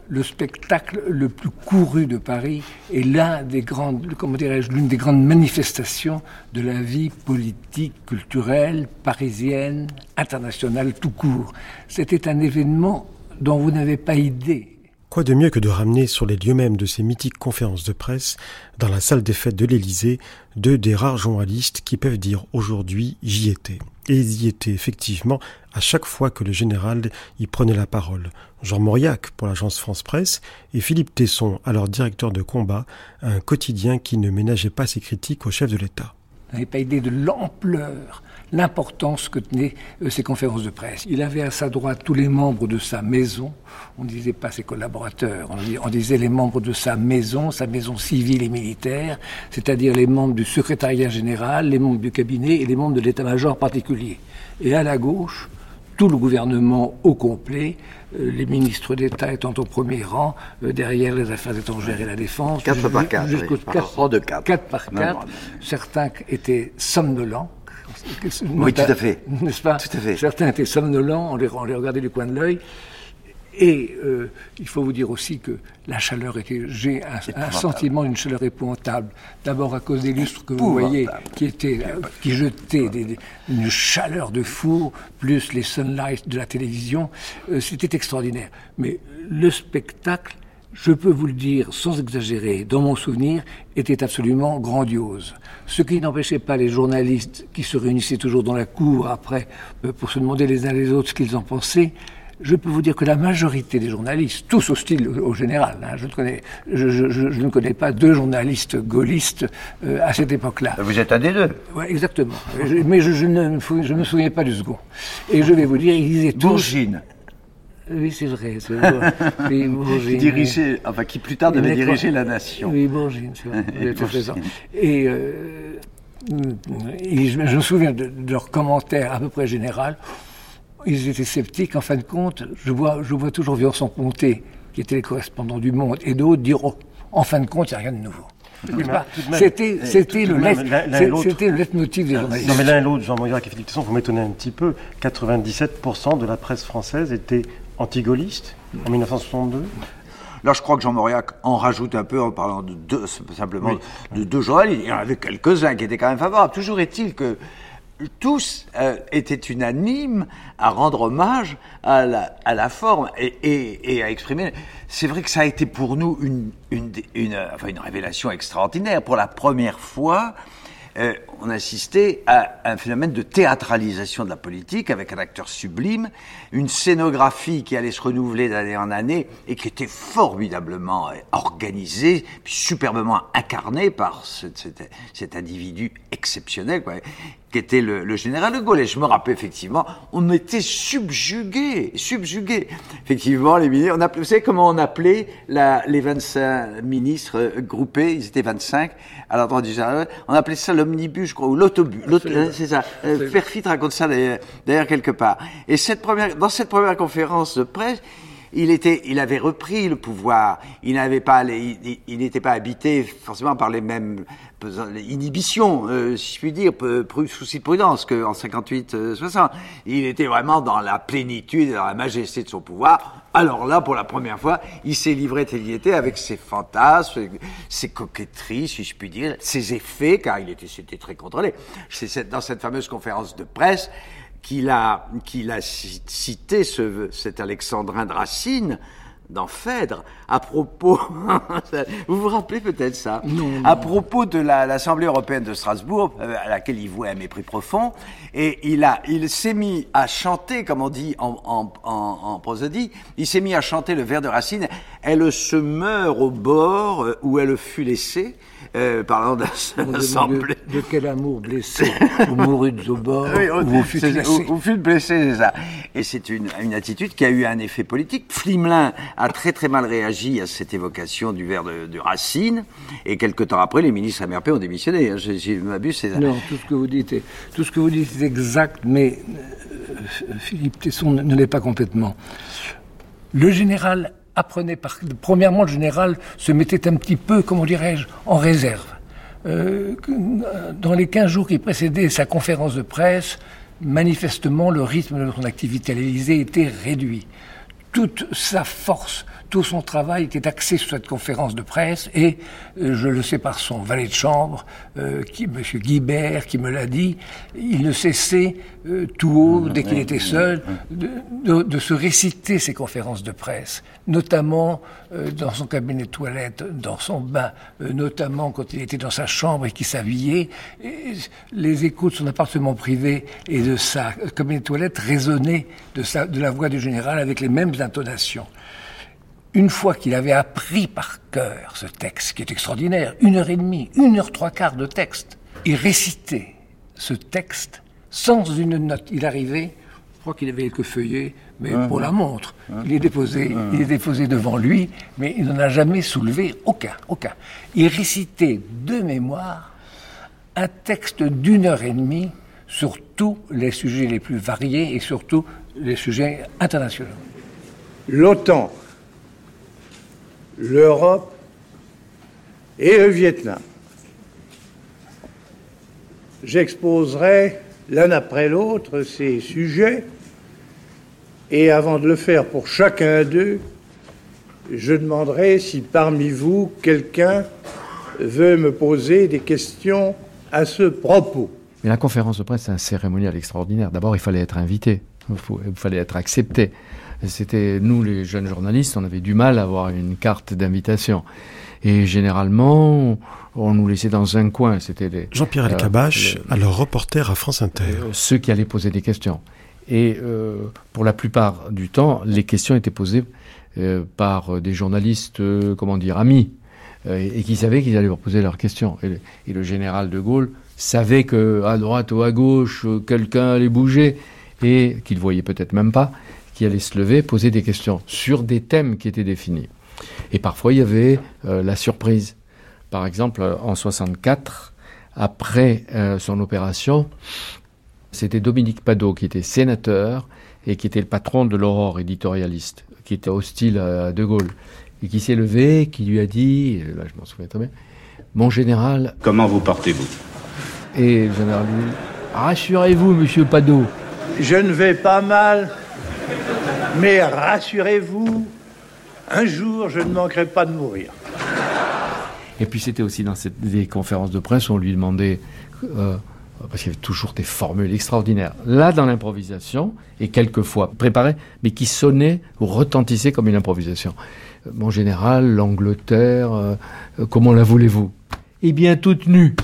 le spectacle le plus couru de Paris et l'un des grandes, comment dirais-je, l'une des grandes manifestations de la vie politique, culturelle, parisienne, internationale, tout court. C'était un événement dont vous n'avez pas idée. Quoi de mieux que de ramener sur les lieux mêmes de ces mythiques conférences de presse, dans la salle des fêtes de l'Élysée, deux des rares journalistes qui peuvent dire aujourd'hui j'y étais. Et ils y étaient effectivement à chaque fois que le général y prenait la parole. Jean Mauriac pour l'agence France Presse et Philippe Tesson, alors directeur de combat, un quotidien qui ne ménageait pas ses critiques au chef de l'État. Vous n'avez pas idée de l'ampleur, l'importance que tenaient euh, ces conférences de presse. Il avait à sa droite tous les membres de sa maison. On ne disait pas ses collaborateurs, on, on disait les membres de sa maison, sa maison civile et militaire, c'est-à-dire les membres du secrétariat général, les membres du cabinet et les membres de l'état-major particulier. Et à la gauche, tout le gouvernement au complet, euh, les ministres d'État étant au premier rang, euh, derrière les affaires étrangères et la défense. 4 par 4. Jusqu'au Oui, par de 4. 4 par 4. Non, non, non. Certains étaient somnolents. Oui, tout à fait. N'est-ce pas Tout à fait. Certains étaient somnolents, on les, on les regardait du coin de l'œil. Et euh, il faut vous dire aussi que la chaleur était. J'ai un, un sentiment d'une chaleur épouvantable. D'abord à cause des lustres que vous voyez, qui étaient, qui jetaient des, des- une chaleur de four, plus les sunlights de la télévision. Euh, C'était extraordinaire. Mais le spectacle, je peux vous le dire sans exagérer, dans mon souvenir, était absolument grandiose. Ce qui n'empêchait pas les journalistes qui se réunissaient toujours dans la cour après euh, pour se demander les uns les autres ce qu'ils en pensaient. Je peux vous dire que la majorité des journalistes, tous hostiles au, au général, hein, je, ne connais, je, je- je- je ne connais pas deux journalistes gaullistes euh, à cette époque-là. Vous êtes un des deux. Ouais, exactement. Je- mais je, ne me fou- je me souviens pas du second. Et je vais vous dire, ils disaient tous. Bourgine. Oui, c'est vrai. c'est vrai. [laughs] Oui, Qui dirigeait, enfin, qui plus tard devait diriger la nation. Oui, Bourgine, c'est vrai. [laughs] Et, euh, je me souviens de, de leurs commentaires à peu près général. Ils étaient sceptiques. En fin de compte, je vois, je vois toujours Vincent Ponté, qui était le correspondant du Monde, et d'autres dire oh, en fin de compte, il n'y a rien de nouveau. C'était le le leitmotiv des journalistes. Non mais l'un et l'autre, Jean Mauriac et Philippe Tesson, vous m'étonnez un petit peu, 97% de la presse française était anti-gaulliste en 1962 Là, je crois que Jean Mauriac en rajoute un peu en parlant de deux, simplement Oui. de deux journalistes. Il y en avait quelques-uns qui étaient quand même favorables. Toujours est-il que tous euh, étaient unanimes à rendre hommage à la, à la forme et, et- à exprimer. C'est vrai que ça a été pour nous une, une, une, enfin, une révélation extraordinaire. Pour la première fois, euh, on assistait à un phénomène de théâtralisation de la politique avec un acteur sublime, une scénographie qui allait se renouveler d'année en année et qui était formidablement euh, organisée, superbement incarnée par ce- cet, individu exceptionnel, qui était le, général de Gaulle. Et je me rappelle effectivement, on était subjugués, subjugués. Effectivement, les ministres, on appelait, vous savez comment on appelait la, les 25 ministres groupés, ils étaient 25 à l'endroit du général, on appelait ça l'omnibus, je crois, ou l'autobus, l'aut- hein, c'est ça. Euh, Perfit raconte ça d'ailleurs d'ailleurs quelque part. Et cette première, dans cette première conférence de presse, il était, il avait repris le pouvoir. Il n'avait pas, les, il, il n'était pas habité forcément par les mêmes inhibitions, euh, si je puis dire, souci de prudence qu'en 58-60. Il était vraiment dans la plénitude, dans la majesté de son pouvoir. Alors là, pour la première fois, il s'est livré tel qu'il était avec ses fantasmes, ses coquetteries, si je puis dire, ses effets, car il était, c'était très contrôlé. C'est dans cette fameuse conférence de presse qu'il a, qu'il a cité ce, cet Alexandrin de Racine, dans Phèdre, à propos, [laughs] vous vous rappelez peut-être ça, non, à propos de l'Assemblée européenne de Strasbourg, euh, à laquelle il vouait un mépris profond, et il a, il s'est mis à chanter, comme on dit en, en, en, en prosodie, il s'est mis à chanter le vers de Racine, elle se meurt au bord euh, où elle fut laissée, euh, parlant d'assemblée. De, de, quel amour blessé [laughs] Vous mourûtes au bord oui, ou vous fûtes blessé Vous fûtes blessé, c'est ça. Et c'est une, une, attitude qui a eu un effet politique. Flimelin a très très mal réagi à cette évocation du vers de, de Racine, et quelques temps après, les ministres MRP ont démissionné. Hein. Je, je m'abuse, c'est ça. Non, tout ce que vous dites est, tout ce que vous dites est exact, mais euh, Philippe Tesson ne, ne l'est pas complètement. Le général apprenait par... Premièrement, le général se mettait un petit peu, comment dirais-je, en réserve. Euh, dans les 15 jours qui précédaient sa conférence de presse, manifestement, le rythme de son activité à l'Élysée était réduit. Toute sa force tout son travail était axé sur cette conférence de presse et euh, je le sais par son valet de chambre, euh, qui, Monsieur Guibert, qui me l'a dit, il ne cessait euh, tout haut, dès qu'il était seul, de, de, de, se réciter ses conférences de presse, notamment dans son cabinet de toilette, dans son bain, notamment quand il était dans sa chambre et qu'il s'habillait. Les échos de son appartement privé et de sa cabinet de toilette résonnaient de, sa, de la voix du général avec les mêmes intonations une fois qu'il avait appris par cœur ce texte, qui est extraordinaire, une heure et demie, une heure trois quarts de texte, il récitait ce texte sans une note. Il arrivait, je crois qu'il avait quelques feuillets, mais mmh. pour la montre. Mmh. Il est déposé, mmh. il est déposé devant lui, mais il n'en a jamais soulevé aucun, aucun. Il récitait de mémoire un texte d'une heure et demie sur tous les sujets les plus variés et surtout les sujets internationaux. L'OTAN l'Europe et le Vietnam. J'exposerai l'un après l'autre ces sujets et avant de le faire pour chacun d'eux, je demanderai si parmi vous quelqu'un veut me poser des questions à ce propos. Mais la conférence de presse, c'est un cérémonial extraordinaire. D'abord, il fallait être invité, il, fallait être accepté. C'était nous, les jeunes journalistes, on avait du mal à avoir une carte d'invitation. Et généralement, on nous laissait dans un coin. C'était Jean-Pierre Alcabache, euh, alors reporter à France Inter. Euh, ceux qui allaient poser des questions. Et euh, pour la plupart du temps, les questions étaient posées euh, par des journalistes, comment dire, amis, et qui savaient qu'ils allaient leur poser leurs questions. Et le, et le général de Gaulle savait que à droite ou à gauche, quelqu'un allait bouger et qu'il voyait peut-être même pas qui allait se lever, poser des questions sur des thèmes qui étaient définis. Et parfois, il y avait euh, la surprise. Par exemple, en 64, après euh, son opération, c'était Dominique Padot qui était sénateur et qui était le patron de l'Aurore éditorialiste, qui était hostile à De Gaulle, et qui s'est levé, qui lui a dit, là je m'en souviens très bien, mon général... Comment vous portez-vous? Et le général lui dit, rassurez-vous, monsieur Padot. Je ne vais pas mal, mais rassurez-vous, un jour, je ne manquerai pas de mourir. Et puis c'était aussi dans cette, des conférences de presse, on lui demandait, euh, parce qu'il y avait toujours des formules extraordinaires, là dans l'improvisation, et quelquefois préparées, mais qui sonnaient ou retentissaient comme une improvisation. Mon général, l'Angleterre, euh, comment la voulez-vous? Eh bien, toute nue.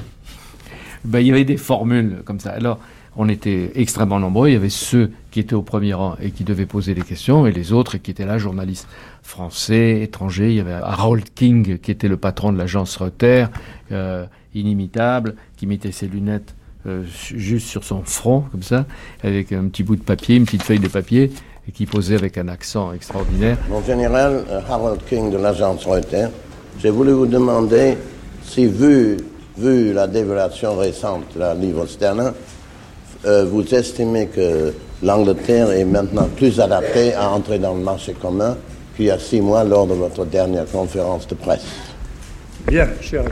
Ben, il y avait des formules comme ça. Alors, on était extrêmement nombreux. Il y avait ceux qui étaient au premier rang et qui devaient poser des questions, et les autres qui étaient là, journalistes français, étrangers. Il y avait Harold King, qui était le patron de l'agence Reuters, euh, inimitable, qui mettait ses lunettes euh, juste sur son front, comme ça, avec un petit bout de papier, une petite feuille de papier, et qui posait avec un accent extraordinaire. Mon général euh, Harold King de l'agence Reuters, j'ai voulu vous demander si, vu, vu la dévaluation récente de la livre sterling, vous estimez que l'Angleterre est maintenant plus adaptée à entrer dans le marché commun qu'il y a six mois lors de votre dernière conférence de presse. Bien, cher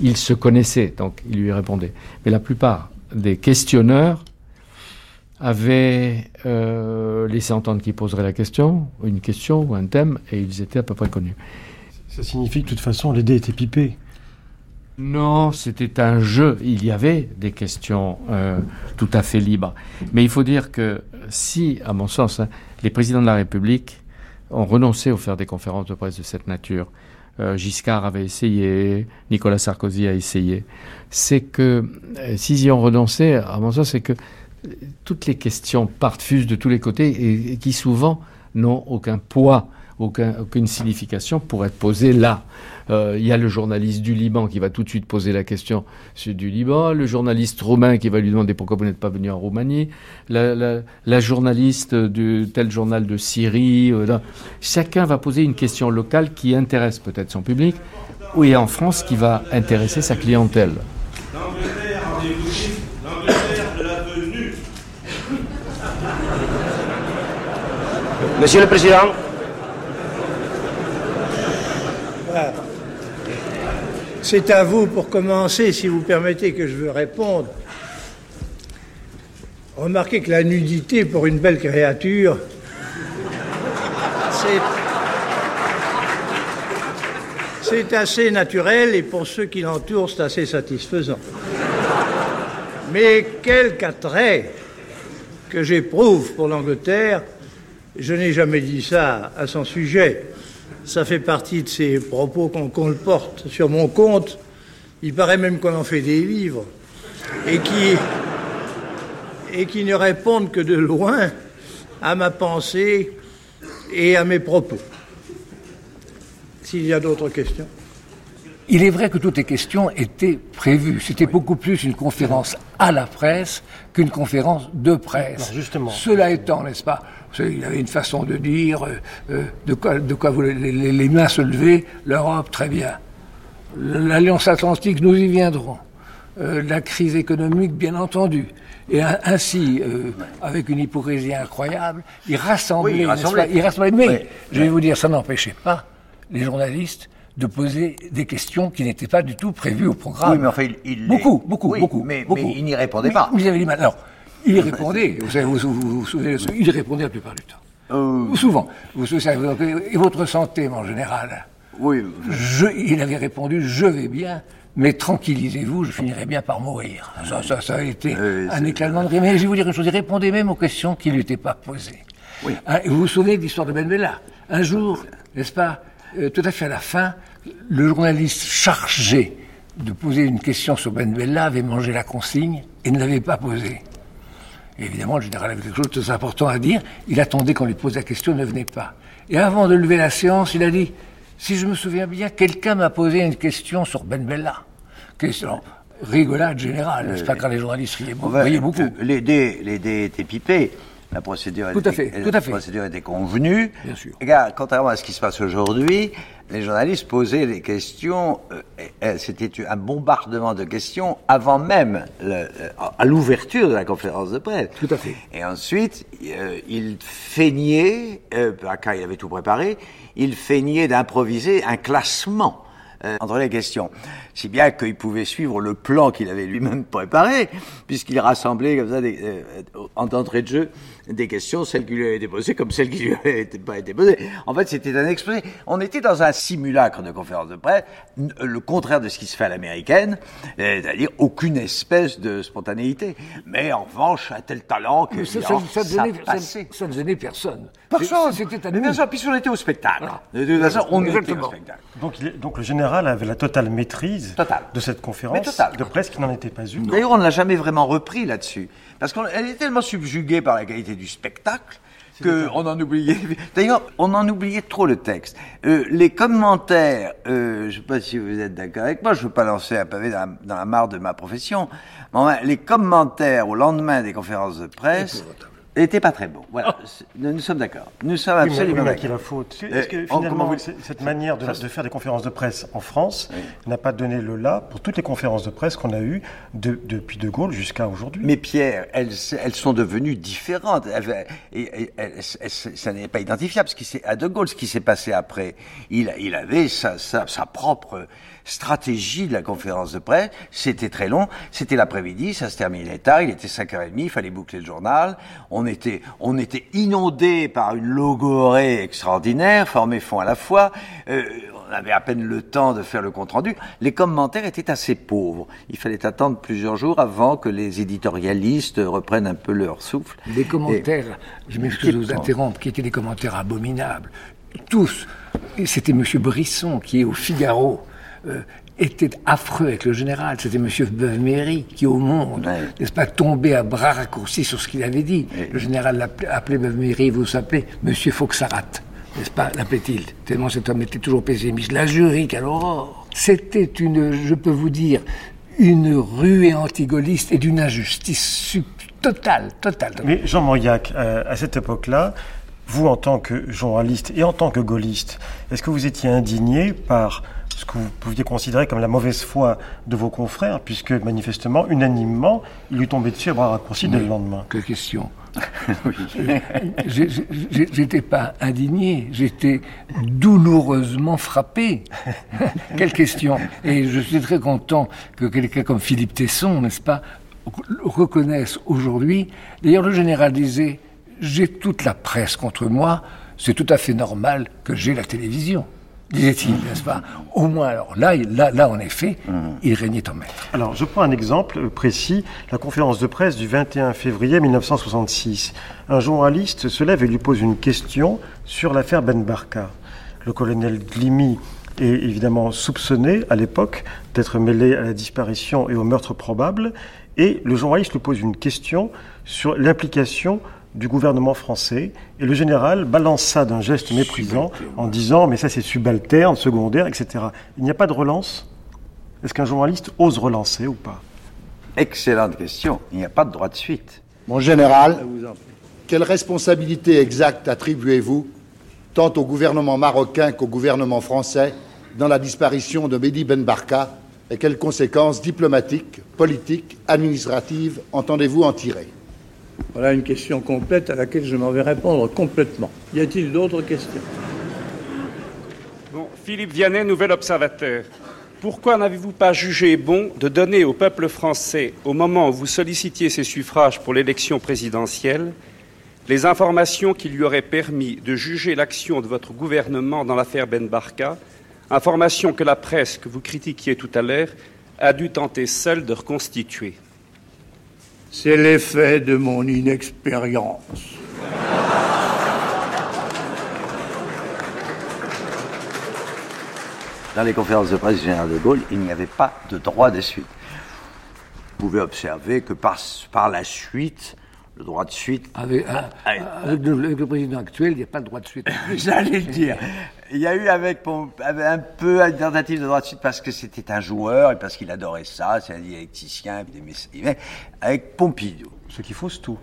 Il se connaissait, donc il lui répondait. Mais la plupart des questionneurs avaient euh, laissé entendre qu'ils poseraient la question, une question ou un thème, et ils étaient à peu près connus. Ça signifie que de toute façon, les dés étaient pipés. Non, c'était un jeu. Il y avait des questions euh, tout à fait libres. Mais il faut dire que si, à mon sens, hein, les présidents de la République ont renoncé à faire des conférences de presse de cette nature, euh, Giscard avait essayé, Nicolas Sarkozy a essayé, c'est que euh, s'ils y ont renoncé, à mon sens, c'est que toutes les questions partent, fusent de tous les côtés et, qui souvent n'ont aucun poids, aucune signification pour être posées là. Euh, il y a le journaliste du Liban qui va tout de suite poser la question du Liban, le journaliste roumain qui va lui demander pourquoi vous n'êtes pas venu en Roumanie, la, journaliste du tel journal de Syrie. Euh, chacun va poser une question locale qui intéresse peut-être son public, ou et en France qui va intéresser sa clientèle. Monsieur le Président. C'est à vous pour commencer, si vous permettez que je veux répondre. Remarquez que la nudité pour une belle créature, c'est assez naturel et pour ceux qui l'entourent, c'est assez satisfaisant. Mais quelque attrait que j'éprouve pour l'Angleterre, je n'ai jamais dit ça à son sujet ça fait partie de ces propos qu'on le porte sur mon compte. Il paraît même qu'on en fait des livres et qui, et qui ne répondent que de loin à ma pensée et à mes propos. S'il y a d'autres questions. Il est vrai que toutes les questions étaient prévues. C'était beaucoup plus une conférence à la presse qu'une conférence de presse. justement. Cela étant, n'est-ce pas il avait une façon de dire, euh, euh, de quoi, de quoi vous, les, mains se lever, l'Europe, très bien. L'Alliance Atlantique, nous y viendrons. Euh, la crise économique, bien entendu. Et ainsi, avec une hypocrisie incroyable, il rassemblait. il rassemblait. Mais, je vais vous dire, ça n'empêchait pas les journalistes de poser des questions qui n'étaient pas du tout prévues au programme. Oui, mais enfin, il, beaucoup, beaucoup, beaucoup, mais, beaucoup. Mais il n'y répondait pas. Vous avez dit Alors, il [laughs] répondait, vous, savez, vous, vous, souvenez, il répondait la plupart du temps. Euh... Souvent. Vous et votre santé en général? Oui. Je, il avait répondu, je vais bien, mais tranquillisez-vous, je finirai bien par mourir. Ça, ça, ça a été un éclatement de rire. Mais je vais vous dire une chose, il répondait même aux questions qui ne lui étaient pas posées. Oui. Hein, vous vous souvenez de l'histoire de Ben Bella Un jour, n'est-ce pas, euh, tout à fait à la fin, le journaliste chargé de poser une question sur Ben Bella avait mangé la consigne et ne l'avait pas posée évidemment, le général avait quelque chose de très important à dire. Il attendait qu'on lui pose la question, ne venait pas. Et avant de lever la séance, il a dit Si je me souviens bien, quelqu'un m'a posé une question sur Ben Bella. Question rigolade générale, n'est-ce pas, quand les journalistes riaient beaucoup. beaucoup. Les dés, les dés étaient pipés. La procédure, tout à fait, tout à fait. La procédure était convenue. Bien sûr. Regarde, contrairement à ce qui se passe aujourd'hui, les journalistes posaient des questions. Euh, C'était un bombardement de questions avant même le, à l'ouverture de la conférence de presse. Tout à fait. Et ensuite, euh, il feignait, euh, quand il avait tout préparé, il feignait d'improviser un classement euh, entre les questions. Si bien qu'il pouvait suivre le plan qu'il avait lui-même préparé, puisqu'il rassemblait comme ça, des, euh, en entrée de jeu, des questions, celles qui lui avaient été posées comme celles qui lui avaient pas été posées. En fait, c'était un exposé. On était dans un simulacre de conférence de presse, le contraire de ce qui se fait à l'américaine, euh, c'est-à-dire aucune espèce de spontanéité. Mais en revanche, un tel talent que ça, ça, ça, ça, ne gênait personne. Personne. C'était un bien sûr, puisqu'on était au spectacle. De toute façon, on était au spectacle. Donc, donc le général avait la totale maîtrise de cette conférence de presse qui n'en était pas une. D'ailleurs, on ne l'a jamais vraiment repris là-dessus. Parce qu'elle est tellement subjuguée par la qualité du spectacle qu'on en oubliait. D'ailleurs, on en oubliait trop le texte. Euh, les commentaires, euh, je ne sais pas si vous êtes d'accord avec moi, je ne veux pas lancer un pavé dans la, mare de ma profession, mais enfin, les commentaires au lendemain des conférences de presse n'était pas très bon. Voilà, C'est- nous, nous sommes d'accord. Nous sommes absolument d'accord. qui la faute Est-ce Euh, que comment finalement, vous- cette manière de, de faire des conférences de presse en France n'a pas donné le là pour toutes les conférences de presse qu'on a eues de- depuis De Gaulle jusqu'à aujourd'hui? Mais Pierre, elles, elles sont devenues différentes. Elles- et- et- elles- elles- ça n'est pas identifiable. Ce qui s'est- à De Gaulle, ce qui s'est passé après, il, il avait sa, sa, sa propre stratégie de la conférence de presse. C'était très long. C'était l'après-midi, ça se terminait tard. Il était 5h30, il fallait boucler le journal. On était, on était inondé par une logorée extraordinaire, formée fond à la fois. Euh, on avait à peine le temps de faire le compte-rendu. Les commentaires étaient assez pauvres. Il fallait attendre plusieurs jours avant que les éditorialistes reprennent un peu leur souffle. Des commentaires, Et- je m'excuse de vous interrompre, qui étaient des commentaires abominables. Tous. Et C'était M. Brisson qui, au Figaro, euh, était affreux avec le général. C'était M. Beuve-Méry qui, au Monde, n'est-ce pas, tombait à bras raccourcis sur ce qu'il avait dit. Le général l'appelait- appelait Beuve-Méry, vous s'appelez M. Foxarat, n'est-ce pas, l'appelait-il Tellement cet homme était toujours pessimiste. La jury, quelle aurore C'était une, je peux vous dire, une ruée antigoliste et d'une injustice totale. totale. Mais Jean Mauriac, euh, à cette époque-là, vous en tant que journaliste et en tant que gaulliste, est-ce que vous étiez indigné par ce que vous pouviez considérer comme la mauvaise foi de vos confrères, puisque manifestement, unanimement, il lui tombait dessus à bras raccourcis dès le lendemain Quelle question [laughs] [laughs] J'étais pas indigné, j'étais douloureusement frappé. [laughs] Quelle question Et je suis très content que quelqu'un comme Philippe Tesson, n'est-ce pas, reconnaisse aujourd'hui. D'ailleurs, le général disait J'ai toute la presse contre moi, c'est tout à fait normal que j'ai la télévision. Disait-il, n'est-ce pas? Au moins, alors là, là, là, en effet, il régnait en maître. Alors, je prends un exemple précis, la conférence de presse du 21 février 1966. Un journaliste se lève et lui pose une question sur l'affaire Ben Barka. Le colonel Glimy est évidemment soupçonné à l'époque d'être mêlé à la disparition et au meurtre probable, et le journaliste lui pose une question sur l'implication du gouvernement français, et le général balance ça d'un geste méprisant en disant mais ça c'est subalterne, secondaire, etc. Il n'y a pas de relance? Est-ce qu'un journaliste ose relancer ou pas? Excellente question. Il n'y a pas de droit de suite. Mon général, quelle responsabilité exacte attribuez-vous tant au gouvernement marocain qu'au gouvernement français dans la disparition de Mehdi Ben Barka et quelles conséquences diplomatiques, politiques, administratives entendez-vous en tirer? Voilà une question complète à laquelle je m'en vais répondre complètement. Y a-t-il d'autres questions? Bon, Philippe Vianney, Nouvel Observateur. Pourquoi n'avez-vous pas jugé bon de donner au peuple français, au moment où vous sollicitiez ses suffrages pour l'élection présidentielle, les informations qui lui auraient permis de juger l'action de votre gouvernement dans l'affaire Ben Barka, informations que la presse que vous critiquiez tout à l'heure a dû tenter seule de reconstituer? C'est l'effet de mon inexpérience. Dans les conférences de presse du général de Gaulle, il n'y avait pas de droit de suite. Vous pouvez observer que par, par la suite, le droit de suite. Avec, Ah, avec le, avec le président actuel, il n'y a pas de droit de suite. [laughs] J'allais le dire. Il y a eu avec, un peu une tentative de droit de suite parce que c'était un joueur et parce qu'il adorait ça, c'est un dialecticien, avec Pompidou. Ce qui fausse tout.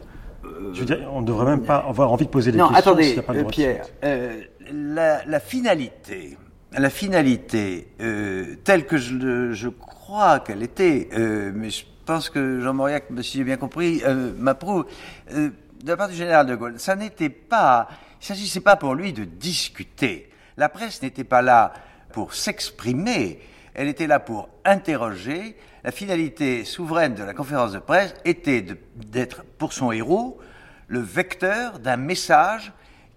Je veux dire, on ne devrait même pas avoir envie de poser des non, questions attendez, s'il n'y a pas de euh, droit de Pierre, suite. euh, la, la finalité, la finalité euh, telle que je, le- je crois qu'elle était, euh, mais je pense que Jean Mauriac, si j'ai bien compris, euh, m'approuve, euh, de la part du général de Gaulle, ça n'était pas, il s'agissait pas pour lui de discuter. La presse n'était pas là pour s'exprimer, elle était là pour interroger. La finalité souveraine de la conférence de presse était d'être, pour son héros, le vecteur d'un message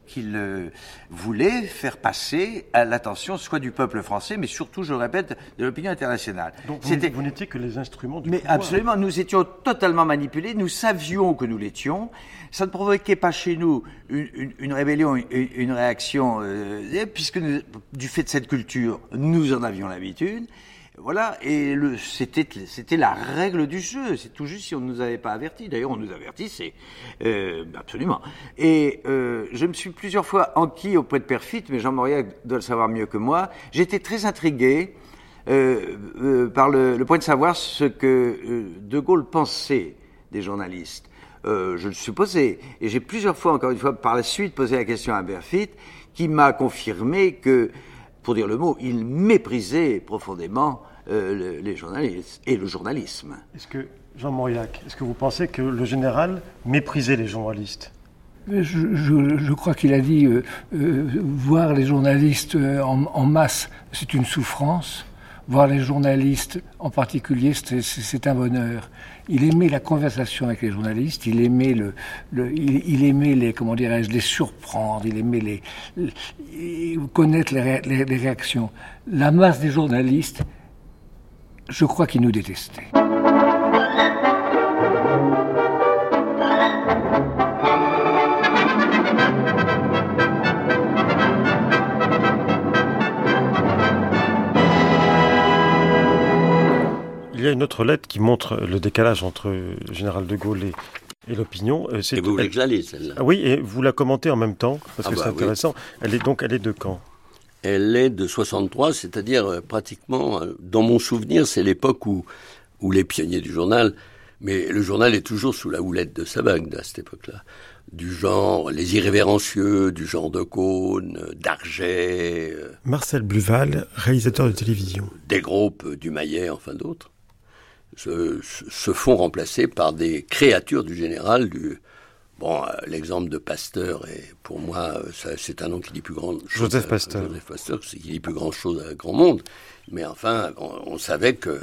qu'il euh, voulait faire passer à l'attention soit du peuple français, mais surtout, je le répète, de l'opinion internationale. Donc vous, n'étiez que les instruments du mais pouvoir. absolument, nous étions totalement manipulés, nous savions que nous l'étions. Ça ne provoquait pas chez nous une, une- une rébellion, une, une réaction, euh, puisque nous- du fait de cette culture, nous en avions l'habitude. Voilà, et c'était la règle du jeu. C'est tout juste si on ne nous avait pas avertis. D'ailleurs, on nous avertissait, euh, absolument. Et euh, je me suis plusieurs fois enquis auprès de Perfit, mais Jean Mauriac doit le savoir mieux que moi. J'étais très intrigué euh, euh, par le, le point de savoir ce que De Gaulle pensait des journalistes. je le supposais. Et j'ai plusieurs fois, encore une fois, par la suite, posé la question à Berfit, qui m'a confirmé que, pour dire le mot, il méprisait profondément euh, les journalistes et le journalisme. Est-ce que, Jean Mauriac, est-ce que vous pensez que le général méprisait les journalistes? Je, je, je, crois qu'il a dit euh, euh, voir les journalistes en, en masse, c'est une souffrance. Voir les journalistes en particulier, c'est un bonheur. Il aimait la conversation avec les journalistes, il aimait le, il, il, aimait les comment dirais-je les surprendre, il aimait les, connaître les, les, les réactions. La masse des journalistes, je crois qu'ils nous détestaient. A une autre lettre qui montre le décalage entre le général de Gaulle et, et l'opinion. Et vous voulez que je la lise, celle-là? Ah Oui, et vous la commentez en même temps, parce Ah que bah c'est intéressant. Elle est donc, elle est de quand? Elle est de 63, c'est-à-dire euh, pratiquement, euh, dans mon souvenir, c'est l'époque où, où les pionniers du journal, mais le journal est toujours sous la houlette de Savagde à cette époque-là, du genre les irrévérencieux, du genre de Cône, euh, d'Arget, euh, Marcel Bluval, réalisateur de télévision. des groupes euh, du Maillet, enfin d'autres, se, font remplacer par des créatures du général, du, Bon, euh, l'exemple de Pasteur est, pour moi, euh, c'est un nom qui dit plus grand chose. Joseph à- Pasteur. Joseph Pasteur, qui dit plus grand chose à grand monde. Mais enfin, on, on savait que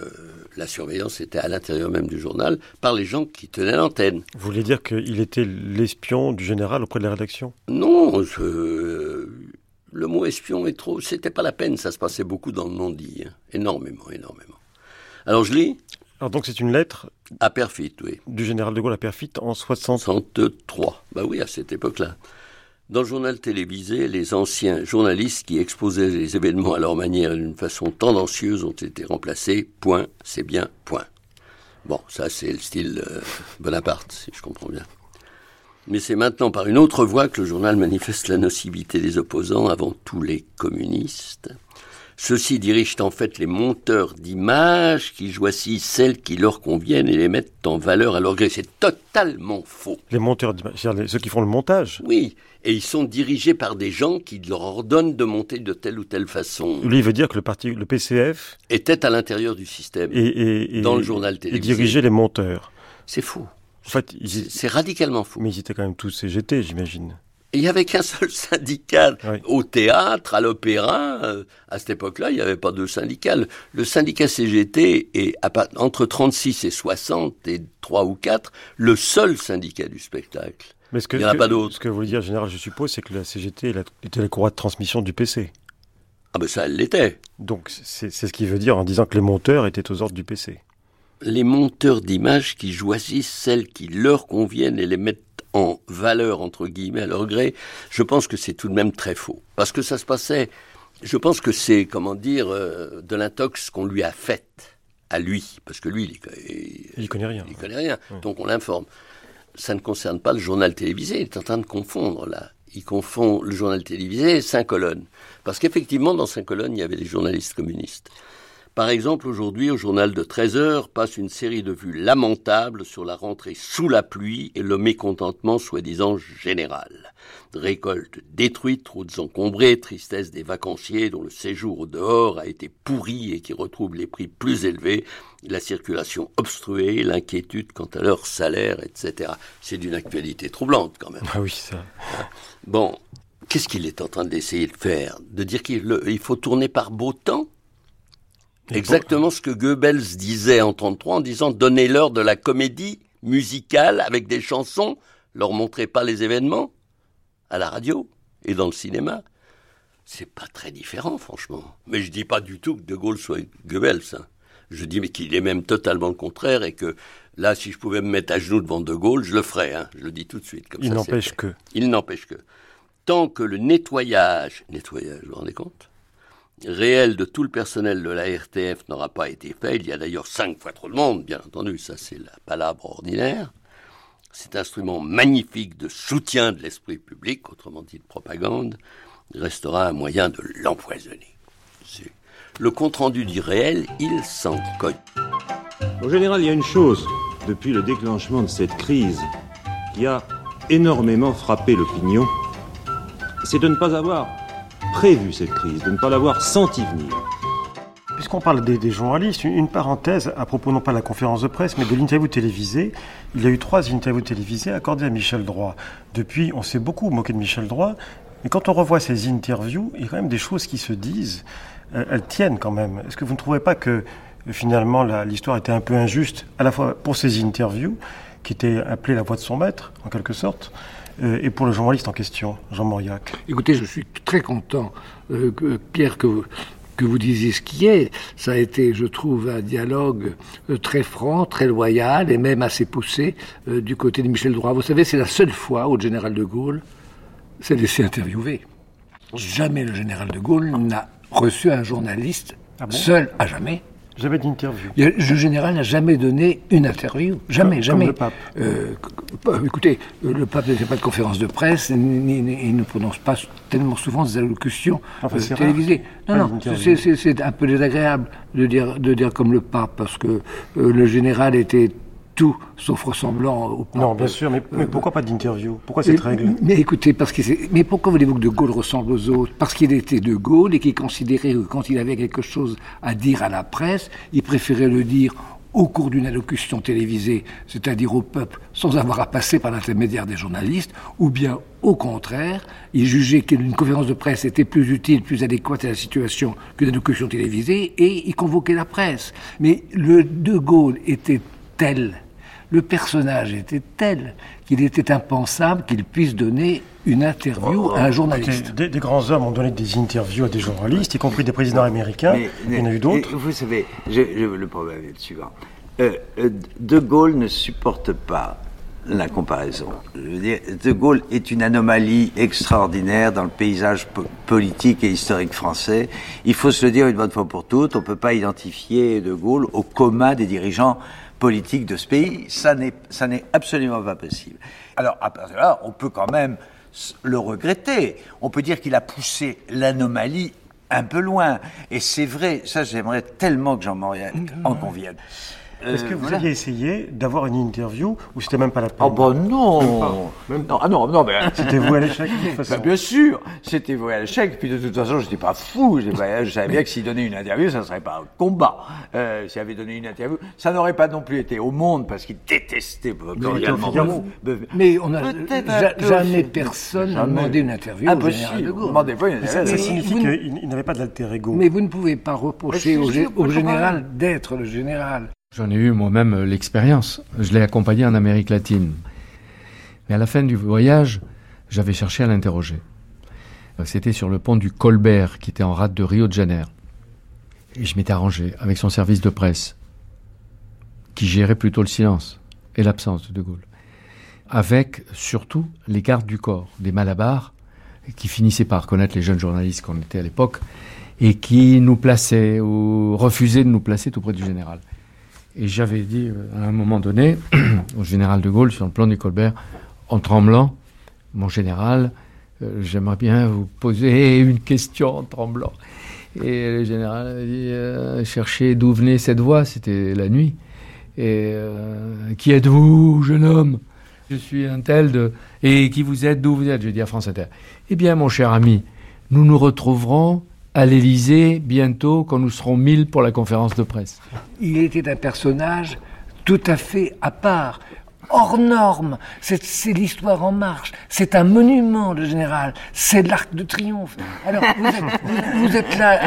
la surveillance était à l'intérieur même du journal par les gens qui tenaient l'antenne. Vous voulez dire qu'il était l'espion du général auprès de la rédaction? Non, je- le mot espion est trop. C'était pas la peine, ça se passait beaucoup dans le non-dit. hein. Énormément, énormément. Alors je lis Alors donc c'est une lettre à Perfit, oui. du général de Gaulle à Perfit en 60... 63. Bah oui, à cette époque-là. Dans le journal télévisé, les anciens journalistes qui exposaient les événements à leur manière et d'une façon tendancieuse ont été remplacés. Point, c'est bien, point. Bon, ça c'est le style euh, [laughs] Bonaparte, si je comprends bien. Mais c'est maintenant par une autre voie que le journal manifeste la nocivité des opposants avant tous les communistes. Ceux-ci dirigent en fait les monteurs d'images qui choisissent celles qui leur conviennent et les mettent en valeur à leur gré. C'est totalement faux. Les monteurs, d'images, ceux qui font le montage. Oui, et ils sont dirigés par des gens qui leur ordonnent de monter de telle ou telle façon. Lui, il veut dire que le parti, le PCF Était à l'intérieur du système, et, et- et- dans le journal et télévisé. dirigeait les monteurs. C'est faux. En fait, C'est radicalement faux. mais ils étaient quand même tous CGT, j'imagine. Il n'y avait qu'un seul [laughs] syndicat au théâtre, à l'opéra. euh, À cette époque-là, il n'y avait pas de syndicat. Le- syndicat CGT est entre 36 et 60 et 3 ou 4, le seul syndicat du spectacle. Mais ce que, il n'y en a que- pas d'autre. Ce que vous voulez dire, général, je suppose, c'est que la CGT était la courroie de transmission du PC. Ah ben ça, elle l'était. Donc c'est c'est ce qu'il veut dire en disant que les monteurs étaient aux ordres du PC. les monteurs d'images qui choisissent celles qui leur conviennent et les mettent en valeur, entre guillemets, à leur gré, je pense que c'est tout de même très faux. Parce que ça se passait, je pense que c'est, comment dire, euh, de l'intox qu'on lui a faite à lui. Parce que lui, il, il, Il connaît rien. il connaît rien. Donc on l'informe. Ça ne concerne pas le journal télévisé, il est en train de confondre là. Il confond le journal télévisé et Saint-Colonne. Parce qu'effectivement, dans Saint-Colonne, il y avait des journalistes communistes. Par exemple, aujourd'hui, au journal de 13 heures, passe une série de vues lamentables sur la rentrée sous la pluie et le mécontentement soi-disant général. Récolte détruite, routes encombrées, tristesse des vacanciers dont le séjour au dehors a été pourri et qui retrouvent les prix plus élevés, la circulation obstruée, l'inquiétude quant à leur salaire, etc. C'est d'une actualité troublante quand même. Ah oui, ça. Bon, qu'est-ce qu'il est en train d'essayer de faire? De dire qu'il faut tourner par beau temps? Exactement ce que Goebbels disait en 33 en disant donnez-leur de la comédie musicale avec des chansons, leur montrez pas les événements à la radio et dans le cinéma. C'est pas très différent, franchement. Mais je dis pas du tout que De Gaulle soit Goebbels. hein. Je dis mais qu'il est même totalement le contraire et que là, si je pouvais me mettre à genoux devant De Gaulle, je le ferais. hein. Je le dis tout de suite. Comme Il n'empêche que. Il n'empêche que. Tant que le nettoyage, nettoyage, vous vous rendez compte? Réel de tout le personnel de la RTF n'aura pas été fait, il y a d'ailleurs cinq fois trop de monde, bien entendu, ça c'est la palabre ordinaire. Cet instrument magnifique de soutien de l'esprit public, autrement dit de propagande, restera un moyen de l'empoisonner. Le compte-rendu du réel, il s'en cogne. Au général, il y a une chose. Depuis le déclenchement de cette crise, qui a énormément frappé l'opinion, c'est de ne pas avoir prévu cette crise, de ne pas l'avoir senti venir. Puisqu'on parle des, journalistes, une, parenthèse à propos non pas de la conférence de presse, mais de l'interview télévisée. Il y a eu trois interviews télévisées accordées à Michel Droit. Depuis, on s'est beaucoup moqué de Michel Droit, mais quand on revoit ces interviews, il y a quand même des choses qui se disent. Euh, elles tiennent quand même. Est-ce que vous ne trouvez pas que finalement l'histoire était un peu injuste, à la fois pour ces interviews, qui étaient appelées la voix de son maître, en quelque sorte, et pour le journaliste en question, Jean Mauriac Écoutez, je suis très content, euh, Pierre, que vous, que vous disiez ce qui est. Ça a été, je trouve, un dialogue euh, très franc, très loyal et même assez poussé euh, du côté de Michel Droit. Vous savez, c'est la seule fois où le général de Gaulle s'est laissé interviewer. Jamais le général de Gaulle n'a reçu un journaliste ah seul, à jamais, jamais d'interview. Le général n'a jamais donné une interview. Jamais, jamais. le pape. Euh, écoutez, euh, le pape ne fait pas de conférence de presse, il ne prononce pas tellement souvent des allocutions euh, télévisées. Non, non, c'est un peu désagréable de dire, de dire comme le pape, parce que le général était tout sauf ressemblant au pape. Non, bien sûr, mais, euh, pourquoi pas d'interview? Pourquoi cette règle? Mais écoutez, parce que mais pourquoi voulez-vous que De Gaulle ressemble aux autres? Parce qu'il était De Gaulle et qu'il considérait que quand il avait quelque chose à dire à la presse, il préférait le dire au cours d'une allocution télévisée, c'est-à-dire au peuple, sans avoir à passer par l'intermédiaire des journalistes, ou bien au contraire, il jugeait qu'une conférence de presse était plus utile, plus adéquate à la situation qu'une allocution télévisée, et il convoquait la presse. Mais le De Gaulle était tel le personnage était tel qu'il était impensable qu'il puisse donner une interview à un journaliste. Des, grands hommes ont donné des interviews à des journalistes, y compris des présidents américains. il y en a eu d'autres. Vous savez, le problème est le suivant. Euh, euh, de Gaulle ne supporte pas la comparaison. Je veux dire, De Gaulle est une anomalie extraordinaire dans le paysage politique et historique français. Il faut se le dire une bonne fois pour toutes, on ne peut pas identifier De Gaulle au commun des dirigeants politique de ce pays. Ça n'est, absolument pas possible. Alors, à partir de là, on peut quand même le regretter. On peut dire qu'il a poussé l'anomalie un peu loin. Et c'est vrai, ça j'aimerais tellement que Jean-Mauriac en convienne. Est-ce que vous aviez essayé d'avoir une interview ou c'était même pas la peine Oh ben non. non Ah non, non, mais c'était voué à l'échec de toute [laughs] façon. Ben, bien sûr, c'était voué à l'échec. Puis de toute façon, je n'étais pas fou. Je, savais bien que s'il donnait une interview, ça ne serait pas un combat. Euh, s'il avait donné une interview, ça n'aurait pas non plus été au Monde parce qu'il détestait cordialement. Mais on a jamais personne n'a demandé une interview Impossible. de Gaulle. Ça, signifie qu'il n'avait pas d'alter ego. Mais vous ne pouvez pas reprocher au général d'être le général. J'en ai eu moi-même l'expérience. Je l'ai accompagné en Amérique latine. Mais à la fin du voyage, j'avais cherché à l'interroger. C'était sur le pont du Colbert, qui était en rade de Rio de Janeiro. Et je m'étais arrangé avec son service de presse, qui gérait plutôt le silence et l'absence de De Gaulle. Avec surtout les gardes du corps, des malabars, qui finissaient par reconnaître les jeunes journalistes qu'on était à l'époque, et qui nous plaçaient ou refusaient de nous placer tout près du général. Et j'avais dit euh, à un moment donné [clears throat] au général de Gaulle sur le plan du Colbert, en tremblant, mon général, euh, j'aimerais bien vous poser [laughs] une question en tremblant. Et le général a dit, euh, cherchez d'où venait cette voix, c'était la nuit. Et qui êtes-vous, jeune homme? Je suis un tel de... Et qui vous êtes, d'où vous êtes? Je dis à France Inter. Eh bien, mon cher ami, nous nous retrouverons à l'Élysée bientôt quand nous serons mille pour la conférence de presse. Il était un personnage tout à fait à part, hors norme. C'est l'histoire en marche. C'est un monument, le général. C'est l'arc de triomphe. Alors, vous êtes, là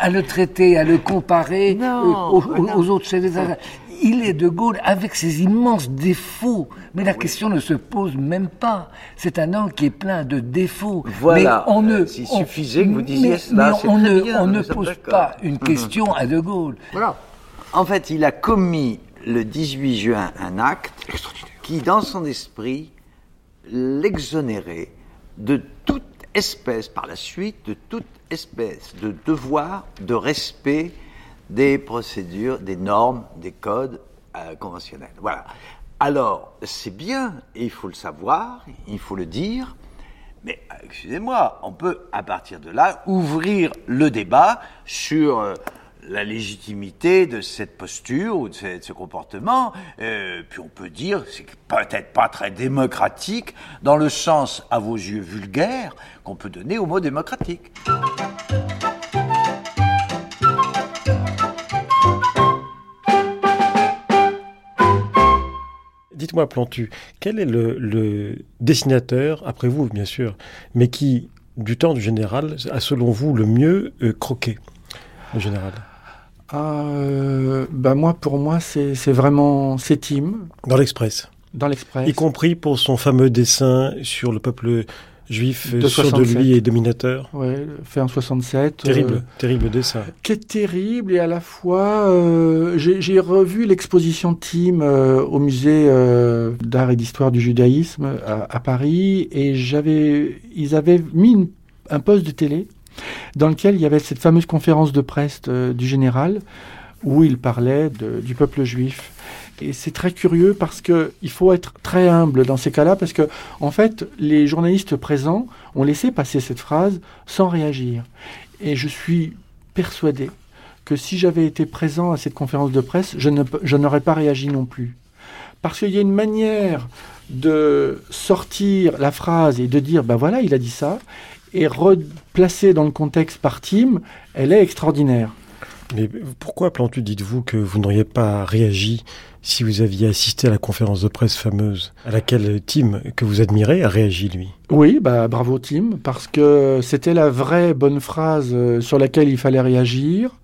à, le traiter, à le comparer aux, aux, autres chefs d'État il est de Gaulle avec ses immenses défauts. Mais la question ne se pose même pas. C'est un homme qui est plein de défauts. Voilà. Mais on ne, S'il suffisait que vous disiez cela, on ne, on ne pose pas une question à de Gaulle. Voilà. En fait, il a commis le 18 juin un acte qui, dans son esprit, l'exonérait de toute espèce, par la suite, de toute espèce de devoir de respect des procédures, des normes, des codes euh, conventionnels. Voilà. Alors, c'est bien, il faut le savoir, il faut le dire, mais excusez-moi, on peut à partir de là ouvrir le débat sur euh, la légitimité de cette posture ou de ce, comportement. Euh, puis on peut dire, c'est peut-être pas très démocratique, dans le sens, à vos yeux, vulgaire, qu'on peut donner au mot démocratique. Dites-moi, Plantu, quel est le, le, dessinateur, après vous bien sûr, mais qui, du temps du général, a selon vous le mieux euh, croqué, le général? Euh, bah moi, pour moi, c'est vraiment c'est Tim. Dans l'Express. Dans l'Express. Y compris pour son fameux dessin sur le peuple juif de sûr de lui et dominateur. Oui, fait en 67. Terrible, euh, terrible dessin. Qui est terrible et à la fois, euh, j'ai revu l'exposition Tim euh, au musée euh, d'art et d'histoire du judaïsme à, à Paris et j'avais, ils avaient mis une, un poste de télé dans lequel il y avait cette fameuse conférence de presse euh, du général où il parlait de, du peuple juif. Et c'est très curieux parce que il faut être très humble dans ces cas-là parce que en fait les journalistes présents ont laissé passer cette phrase sans réagir. Et je suis persuadé que si j'avais été présent à cette conférence de presse, je, n'aurais pas réagi non plus. Parce qu'il y a une manière de sortir la phrase et de dire ben voilà il a dit ça et replacée dans le contexte par Tim, elle est extraordinaire. Mais pourquoi, Plantu, dites-vous que vous n'auriez pas réagi si vous aviez assisté à la conférence de presse fameuse à laquelle Tim, que vous admirez, a réagi, lui? Oui, bah, bravo Tim, parce que c'était la vraie bonne phrase euh, sur laquelle il fallait réagir.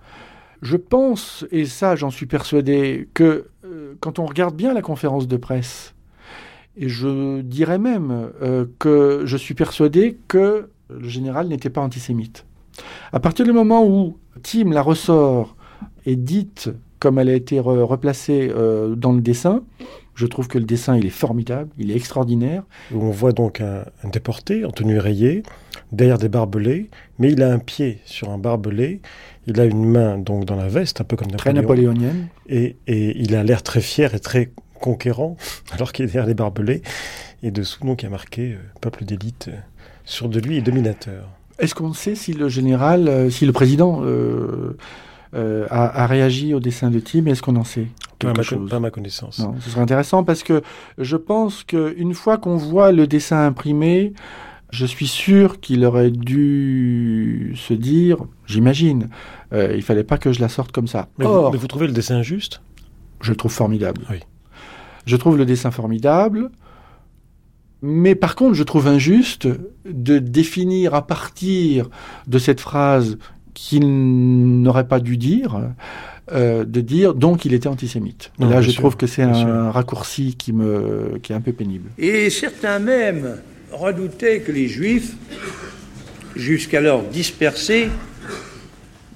Je pense, et ça j'en suis persuadé, que euh, quand on regarde bien la conférence de presse, et je dirais même euh, que je suis persuadé que le général n'était pas antisémite. À partir du moment où Tim la ressort et dite comme elle a été re replacée euh, dans le dessin, je trouve que le dessin il est formidable, il est extraordinaire. On voit donc un, un déporté en tenue rayée, derrière des barbelés, mais il a un pied sur un barbelé, il a une main donc dans la veste, un peu comme Napoléon. Très napoléonienne. Et, et il a l'air très fier et très conquérant, [laughs] alors qu'il est derrière les barbelés. Et dessous, donc, il y a marqué euh, peuple d'élite. Euh, sur de lui et dominateur. Est-ce qu'on sait si le général, euh, si le président euh, euh, a, a, réagi au dessin de Tim Est-ce qu'on en sait pas ma, pas ma connaissance. Non, ce serait intéressant parce que je pense qu'une fois qu'on voit le dessin imprimé, je suis sûr qu'il aurait dû se dire, j'imagine, euh, il fallait pas que je la sorte comme ça. Mais, Or, vous, mais vous trouvez le dessin juste? Je le trouve formidable. Oui. Je trouve le dessin formidable. Mais par contre, je trouve injuste de définir à partir de cette phrase qu'il n'aurait pas dû dire, euh, de dire donc il était antisémite. Non, Là, je sûr, trouve que c'est un sûr. raccourci qui, me, qui est un peu pénible. Et certains même redoutaient que les Juifs, jusqu'alors dispersés,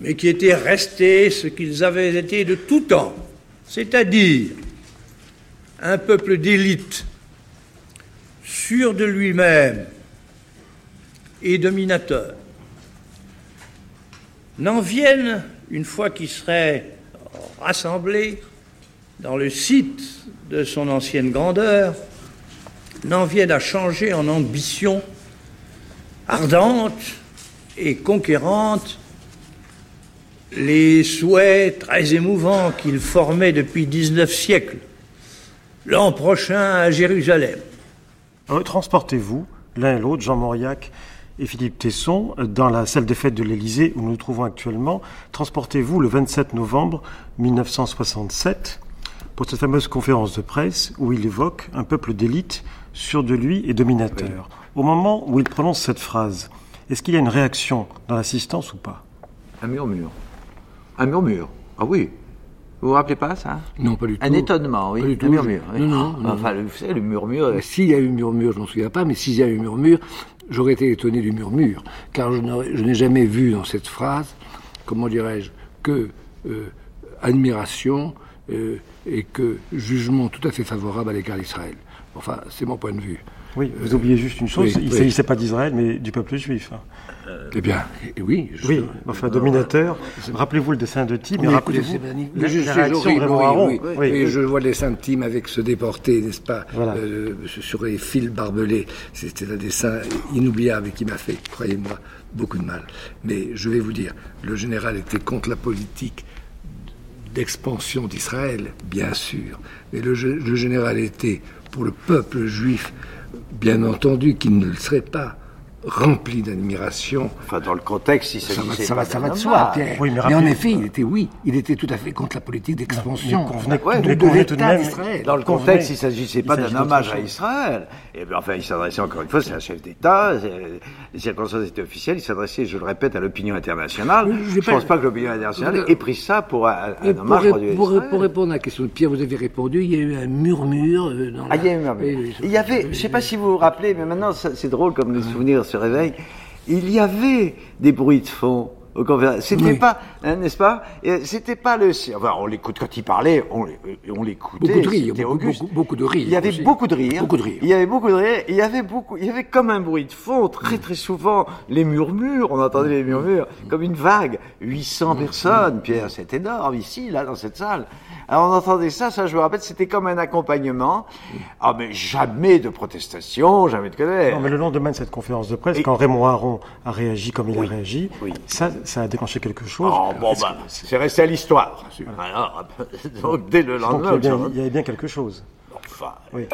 mais qui étaient restés ce qu'ils avaient été de tout temps, c'est-à-dire un peuple d'élite sûr de lui-même et dominateur, n'en viennent, une fois qu'il serait rassemblé dans le site de son ancienne grandeur, n'en viennent à changer en ambition ardente et conquérante les souhaits très émouvants qu'il formait depuis 19 siècles, l'an prochain à Jérusalem, Transportez-vous, l'un et l'autre, Jean Mauriac et Philippe Tesson, dans la salle des fêtes de l'Élysée où nous nous trouvons actuellement. Transportez-vous le 27 novembre 1967 pour cette fameuse conférence de presse où il évoque un peuple d'élite sûr de lui et dominateur. Oui. Au moment où il prononce cette phrase, est-ce qu'il y a une réaction dans l'assistance ou pas? Un murmure. Un murmure. Ah oui, vous vous rappelez pas ça? Non, pas du tout. Un étonnement, oui. Pas un murmure. Oui. Non, non, non, Enfin, vous savez, le murmure. S'il y a eu murmure, je m'en souviens pas, mais s'il y a eu murmure, j'aurais été étonné du murmure, car je n'ai jamais vu dans cette phrase, comment dirais-je, que euh, admiration euh, et que jugement tout à fait favorable à l'égard d'Israël. Enfin, c'est mon point de vue. Oui, vous oubliez juste une chose, oui, il ne oui. s'agissait pas d'Israël, mais du peuple juif. Hein. Euh, eh bien, oui. Je... Oui, enfin, dominateur. Rappelez-vous le dessin de Tim, mais rappelez-vous la, la réaction de Aaron. Oui, je vois le dessin de Tim avec ce déporté, n'est-ce pas, voilà. euh, sur les fils barbelés. C'était un dessin inoubliable qui m'a fait, croyez-moi, beaucoup de mal. Mais je vais vous dire, le général était contre la politique d'expansion d'Israël, bien sûr. Mais le, le général était, pour le peuple juif, bien entendu qu'il ne le serait pas rempli d'admiration. Enfin, dans le contexte, il ça va, s'agissait ça va, ça de soi. Oui, mais en effet, il était, oui, il était tout à fait contre la politique d'expansion Ouais, mais de, de convenez tout de l'État même- d'Israël. Dans le contexte, il ne s'agissait pas d'un hommage à Israël. Et bien, enfin, il s'adressait encore une fois, c'est un chef d'État, les circonstances étaient officielles, il s'adressait, je le répète, à l'opinion internationale. Je ne pas- pense pas que l'opinion internationale Euh, ait pris ça pour un, un Et pour, hommage pour- Israël. pour répondre à la question de Pierre, vous avez répondu, il y a eu un murmure. euh, dans Ah, la- il y a eu un murmure. Il y avait, je ne sais pas si vous vous rappelez, mais maintenant c'est drôle comme les souvenirs se réveillent. Il y avait des bruits de fond. C'était Oui. pas, hein, n'est-ce pas? C'était pas le. Enfin, on l'écoute quand il parlait, on, l'é- on l'écoutait. Beaucoup de rire, beaucoup, Auguste. beaucoup- beaucoup de rire Il y avait aussi. beaucoup de rire. Beaucoup de rire. Il y avait beaucoup de rire. Il y avait beaucoup. Il y avait comme un bruit de fond très très souvent les murmures. On entendait les murmures comme une vague. 800 personnes, Pierre, c'est énorme ici, là, dans cette salle. Alors on entendait ça, ça je me rappelle, c'était comme un accompagnement. Ah mais jamais de protestation, jamais de colère. Non, mais le lendemain de cette conférence de presse, quand Raymond Aron a réagi comme il a réagi, ça, ça a déclenché quelque chose. Oh, bon, bah, c'est resté à l'histoire. Alors, [laughs] donc, dès le Donc, lendemain, il y, bien, il y avait bien quelque chose. Enfin, Oui.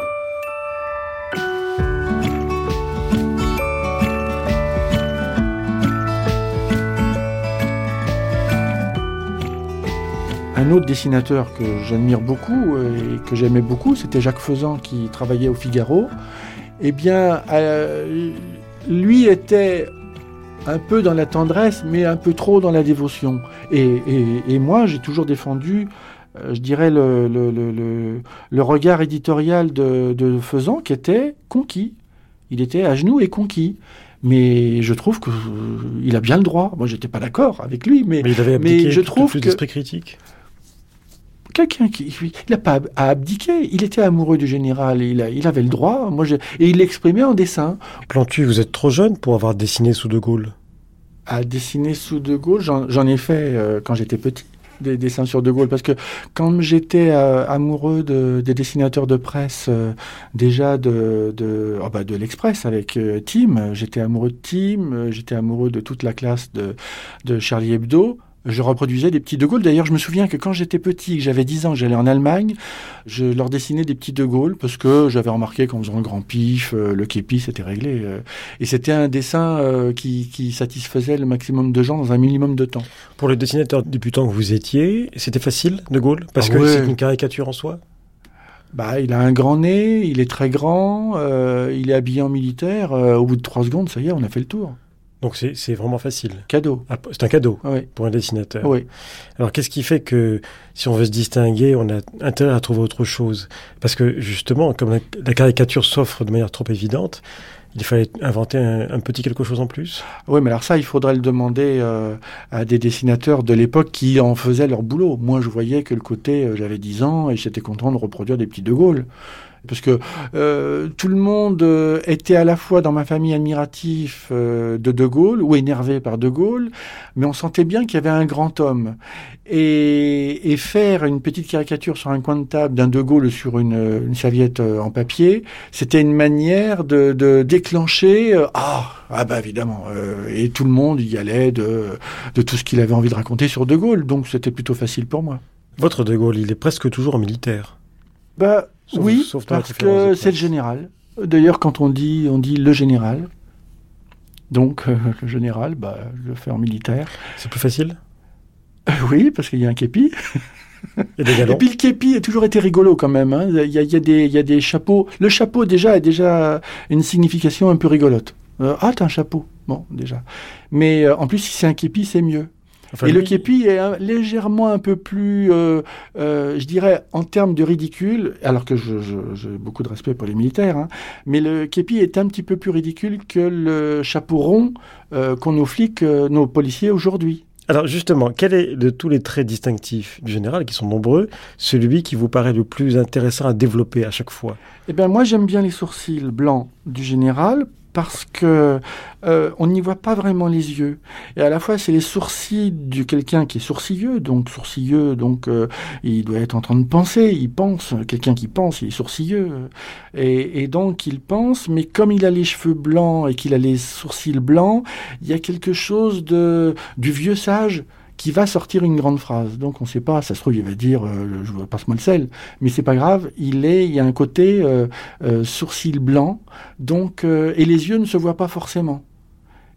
Un autre dessinateur que j'admire beaucoup et que j'aimais beaucoup, c'était Jacques Faisan qui travaillait au Figaro. Eh bien, euh, lui était un peu dans la tendresse, mais un peu trop dans la dévotion. Et, et- et moi, j'ai toujours défendu, euh, je dirais, le, le- le- le- le regard éditorial de, de Faisan qui était conquis. Il était à genoux et conquis. Mais je trouve que euh, a bien le droit. Moi, j'étais pas d'accord avec lui, mais, Mais il avait abdiqué je trouve plus que d'esprit critique. Quelqu'un qui il n'a pas à abdiquer. Il était amoureux du général. Et il, a- il avait le droit. Moi, je- et il l'exprimait en dessin. Plantu, vous êtes trop jeune pour avoir dessiné sous De Gaulle. À dessiner sous De Gaulle, j'en ai fait euh, quand j'étais petit. Des dessins sur De Gaulle parce que quand j'étais euh, amoureux de, des dessinateurs de presse euh, déjà de de, oh bah, de l'Express avec euh, Tim j'étais amoureux de Tim j'étais amoureux de toute la classe de de Charlie Hebdo je reproduisais des petits De Gaulle. D'ailleurs, je me souviens que quand j'étais petit, que j'avais 10 ans, que j'allais en Allemagne, je leur dessinais des petits De Gaulle parce que j'avais remarqué qu'en faisant le grand pif, euh, le képi, c'était réglé. euh. et c'était un dessin euh, qui, qui satisfaisait le maximum de gens dans un minimum de temps. Pour le dessinateur débutant que vous étiez, c'était facile, De Gaulle? Parce Ah que ouais. c'est une caricature en soi? Bah, il a un grand nez, il est très grand, euh, il est habillé en militaire. euh, au bout de trois secondes, ça y est, on a fait le tour. Donc c'est c'est vraiment facile. Cadeau. Ah, C'est un cadeau Oui. pour un dessinateur. Oui. Alors qu'est-ce qui fait que si on veut se distinguer, on a intérêt à trouver autre chose? Parce que justement, comme la, la caricature s'offre de manière trop évidente, il fallait inventer un, un petit quelque chose en plus. Oui, mais alors ça, il faudrait le demander euh, à des dessinateurs de l'époque qui en faisaient leur boulot. Moi, je voyais que le côté, euh, j'avais 10 ans et j'étais content de reproduire des petits De Gaulle. Parce que euh, tout le monde euh, était à la fois dans ma famille admiratif euh, de De Gaulle ou énervé par De Gaulle, mais on sentait bien qu'il y avait un grand homme. Et, et faire une petite caricature sur un coin de table d'un De Gaulle sur une, une serviette en papier, c'était une manière de, de déclencher euh, ah ah bah évidemment et tout le monde y allait de de tout ce qu'il avait envie de raconter sur De Gaulle, donc c'était plutôt facile pour moi. Votre De Gaulle, il est presque toujours militaire. Bah Sauf- oui, sauf parce que c'est le général. D'ailleurs, quand on dit on dit le général, donc euh, [laughs] le général, bah je le fais en militaire. C'est plus facile? Euh, Oui, parce qu'il y a un képi. Et des Et puis le képi a toujours été rigolo quand même. hein. Il, y a, il y a des, il y a des chapeaux. Le chapeau déjà a déjà une signification un peu rigolote. Euh, ah, t'as un chapeau. Bon, déjà. Mais en plus, si c'est un képi, c'est mieux. Enfin, et le képi est un- légèrement un peu plus, euh, euh, je dirais, en termes de ridicule, alors que je- je- j'ai beaucoup de respect pour les militaires, hein, mais le képi est un petit peu plus ridicule que le chapeau rond euh, qu'ont nos flics, euh, nos policiers aujourd'hui. Alors justement, quel est de tous les traits distinctifs du général, qui sont nombreux, celui qui vous paraît le plus intéressant à développer à chaque fois? Eh bien, moi, j'aime bien les sourcils blancs du général parce que euh, on n'y voit pas vraiment les yeux. Et à la fois, c'est les sourcils de quelqu'un qui est sourcilleux, donc sourcilleux, donc euh, il doit être en train de penser, il pense, quelqu'un qui pense, il est sourcilleux. Et, et donc, il pense, mais comme il a les cheveux blancs et qu'il a les sourcils blancs, il y a quelque chose de du vieux sage qui va sortir une grande phrase. Donc on ne sait pas, ça se trouve, il va dire euh, je passe-moi le sel, mais c'est pas grave, il est, il y a un côté euh, euh, sourcil blanc, donc et les yeux ne se voient pas forcément.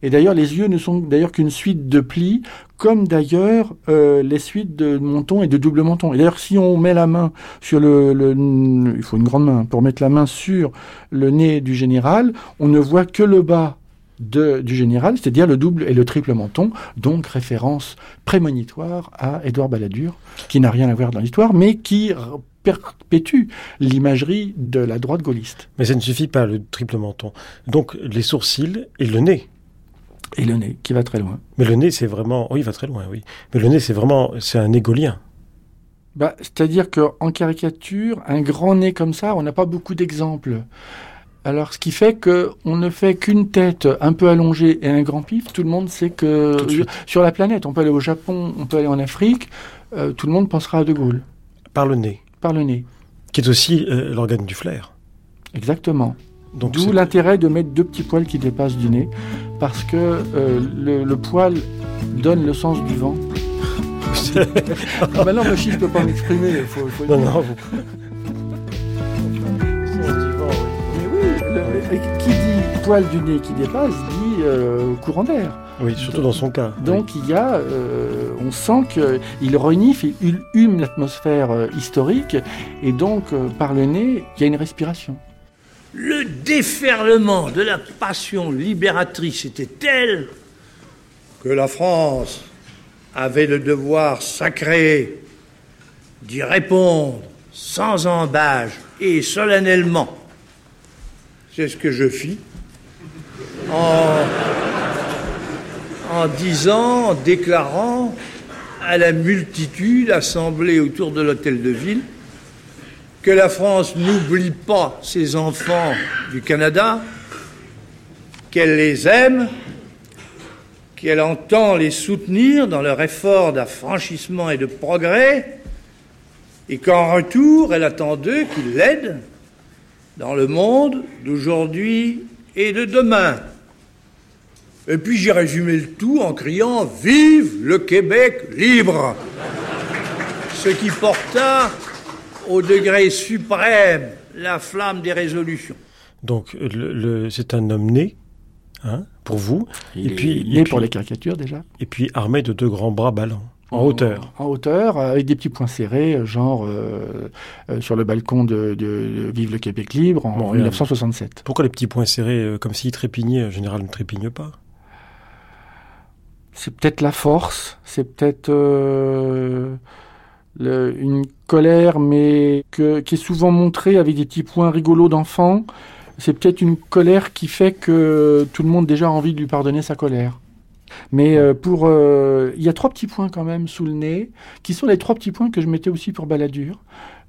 Et d'ailleurs, les yeux ne sont d'ailleurs qu'une suite de plis, comme d'ailleurs les suites de menton et de double menton. Et d'ailleurs, si on met la main sur le, le, il faut une grande main pour mettre la main sur le nez du général, on ne voit que le bas du général, c'est-à-dire le double et le triple menton, donc référence prémonitoire à Édouard Balladur, qui n'a rien à voir dans l'histoire, mais qui perpétue l'imagerie de la droite gaulliste. Mais ça ne suffit pas, le triple menton. Donc les sourcils et le nez. Et le nez, qui va très loin. Mais le nez, c'est vraiment... Oui, il va très loin, oui. Mais le nez, c'est vraiment... C'est un nez gaulien. Bah, C'est-à-dire qu'en caricature, un grand nez comme ça, on n'a pas beaucoup d'exemples. Alors, ce qui fait que on ne fait qu'une tête un peu allongée et un grand pif. Tout le monde sait que sur la planète, on peut aller au Japon, on peut aller en Afrique, euh, tout le monde pensera à De Gaulle. Par le nez. Par le nez. Qui est aussi euh, l'organe du flair. Exactement. D'où l'intérêt de mettre deux petits poils qui dépassent du nez, parce que euh, le, poil donne le sens du vent. ah bah non, je ne peux pas m'exprimer. Faut, faut non, non, qui dit poil du nez qui dépasse dit euh, courant d'air. Oui, surtout dans son cas. Donc il y a, euh, on sent qu'il renifle, il hume l'atmosphère euh, historique, et donc par le nez, il y a une respiration. Le déferlement de la passion libératrice était tel que la France avait le devoir sacré d'y répondre sans embâge et solennellement c'est ce que je fis. En, en disant, en déclarant à la multitude assemblée autour de l'hôtel de ville que la France n'oublie pas ses enfants du Canada, qu'elle les aime, qu'elle entend les soutenir dans leur effort d'affranchissement et de progrès, et qu'en retour, elle attend d'eux qu'ils l'aident dans le monde d'aujourd'hui et de demain. Et puis j'ai résumé le tout en criant Vive le Québec libre Ce qui porta au degré suprême la flamme des résolutions. Donc le, c'est un homme né, hein, pour vous. et puis, né pour les caricatures déjà. Et puis armé de deux grands bras ballants. En hauteur. En hauteur, avec des petits points serrés, genre euh, euh, sur le balcon de, Vive le Québec libre en 1967. Pourquoi les petits points serrés, euh, comme s'ils trépignaient En général, ne trépignent pas? C'est peut-être la force, c'est peut-être une colère, mais que, qui est souvent montrée avec des petits points rigolos d'enfant. C'est peut-être une colère qui fait que tout le monde déjà a envie de lui pardonner sa colère. Mais euh, pour, euh, il y a trois petits points quand même sous le nez, qui sont les trois petits points que je mettais aussi pour Balladur.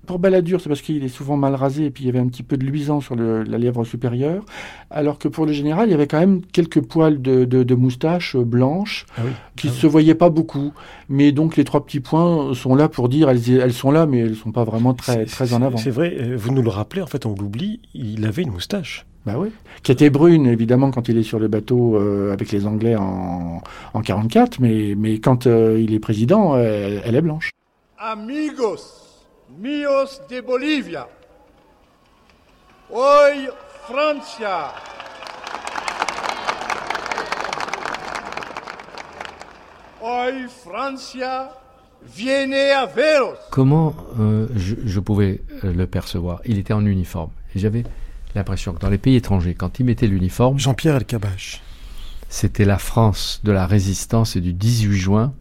Pour Balladur, c'est parce qu'il est souvent mal rasé et puis il y avait un petit peu de luisant sur la lèvre supérieure. Alors que pour le général, il y avait quand même quelques poils de, de, moustache blanche ah qui ne ah se voyaient pas beaucoup. Mais donc les trois petits points sont là pour dire elles, elles sont là, mais elles ne sont pas vraiment très, très en avant. C'est vrai, euh, vous nous le rappelez, en fait, on l'oublie, il avait une moustache. Bah oui. Qui était brune, évidemment, quand il est sur le bateau euh, avec les Anglais en, en 44, mais, mais quand euh, il est président, elle, est blanche. Amigos mios de Bolivia, hoy Francia. Hoy Francia viene a veros. Comment euh, je, je, pouvais le percevoir? Il était en uniforme. Et j'avais l'impression que dans les pays étrangers, quand ils mettaient l'uniforme... Jean-Pierre Elkabach. C'était la France de la résistance et du 18 juin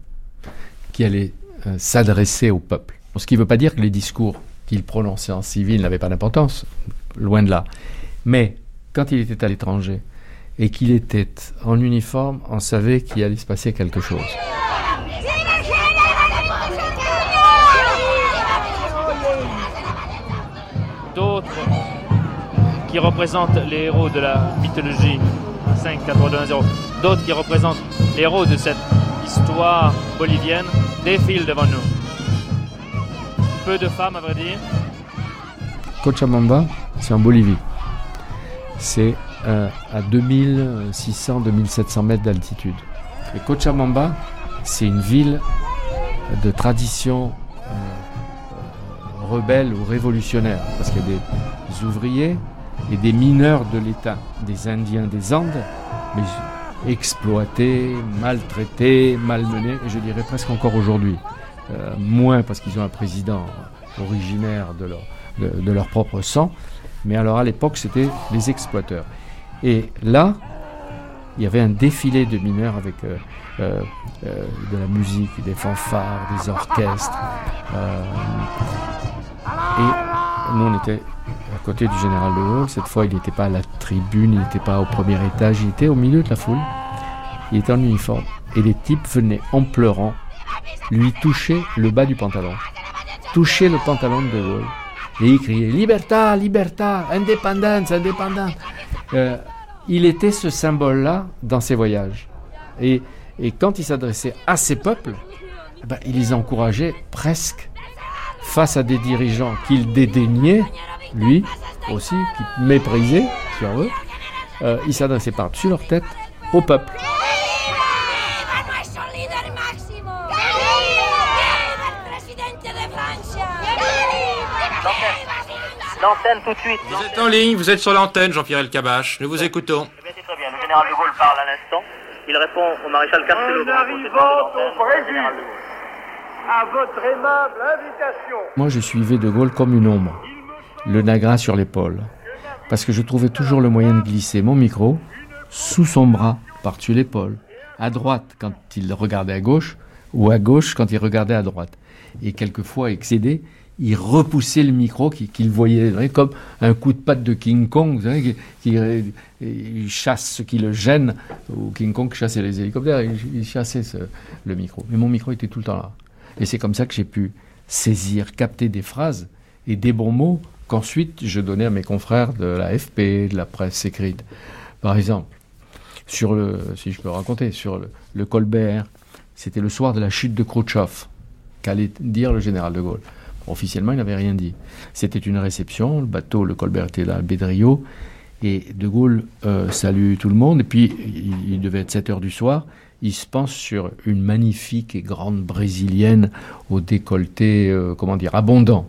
qui allait euh, s'adresser au peuple. Ce qui ne veut pas dire que les discours qu'il prononçait en civil n'avaient pas d'importance, loin de là. Mais quand il était à l'étranger et qu'il était en uniforme, on savait qu'il allait se passer quelque chose. Qui représentent les héros de la mythologie 5, 4, 2, 1, 0, d'autres qui représentent les héros de cette histoire bolivienne défilent devant nous. Peu de femmes, à vrai dire. Cochabamba, c'est en Bolivie. C'est euh, à 2600-2700 mètres d'altitude. Et Cochabamba, c'est une ville de tradition euh, rebelle ou révolutionnaire, parce qu'il y a des ouvriers et des mineurs de l'État, des Indiens des Andes, exploités, maltraités, malmenés, et je dirais presque encore aujourd'hui. Euh, moins parce qu'ils ont un président originaire de leur, propre sang, mais alors à l'époque c'était les exploiteurs. Et là, il y avait un défilé de mineurs avec euh, euh, de la musique, des fanfares, des orchestres. et nous, on était côté du général de Gaulle. Cette fois, il n'était pas à la tribune, il n'était pas au premier étage, il était au milieu de la foule. Il était en uniforme. Et les types venaient en pleurant lui toucher le bas du pantalon. Toucher le pantalon de Gaulle. Et il criait Liberta, liberta, indépendance, indépendance. Euh, il était ce symbole-là dans ses voyages. Et, et quand il s'adressait à ses peuples, ben, il les encourageait presque face à des dirigeants qu'il dédaignait, lui aussi, qu'il méprisait, si on veut. Euh, il s'adressait par-dessus leur tête au peuple. L'antenne tout de suite. Vous êtes en ligne, vous êtes sur l'antenne, Jean-Pierre Elkabach. Nous vous écoutons. Eh bien, c'est très bien. Le général de Gaulle parle à l'instant. Il répond au maréchal Carcelo. À votre aimable invitation. Moi, je suivais de Gaulle comme une ombre, le Nagra sur l'épaule, parce que je trouvais toujours le moyen de glisser mon micro sous son bras, par-dessus l'épaule, à droite quand il regardait à gauche, ou à gauche quand il regardait à droite. Et quelquefois excédé, il repoussait le micro qu'il voyait comme un coup de patte de King Kong, vous savez, qui, chasse ce qui le gêne, ou King Kong chassait les hélicoptères, il, chassait le micro. Mais mon micro était tout le temps là. Et c'est comme ça que j'ai pu saisir, capter des phrases et des bons mots qu'ensuite je donnais à mes confrères de la FP, de la presse écrite. Par exemple, sur le, si je peux raconter, sur le, Colbert, c'était le soir de la chute de Khrouchtchev, qu'allait dire le général de Gaulle. Officiellement, il n'avait rien dit. C'était une réception, le bateau, le Colbert était là, Bédrio, et De Gaulle euh, salue tout le monde, et puis il, devait être 7 heures du soir, il se pense sur une magnifique et grande brésilienne au décolleté, euh, comment dire, abondant.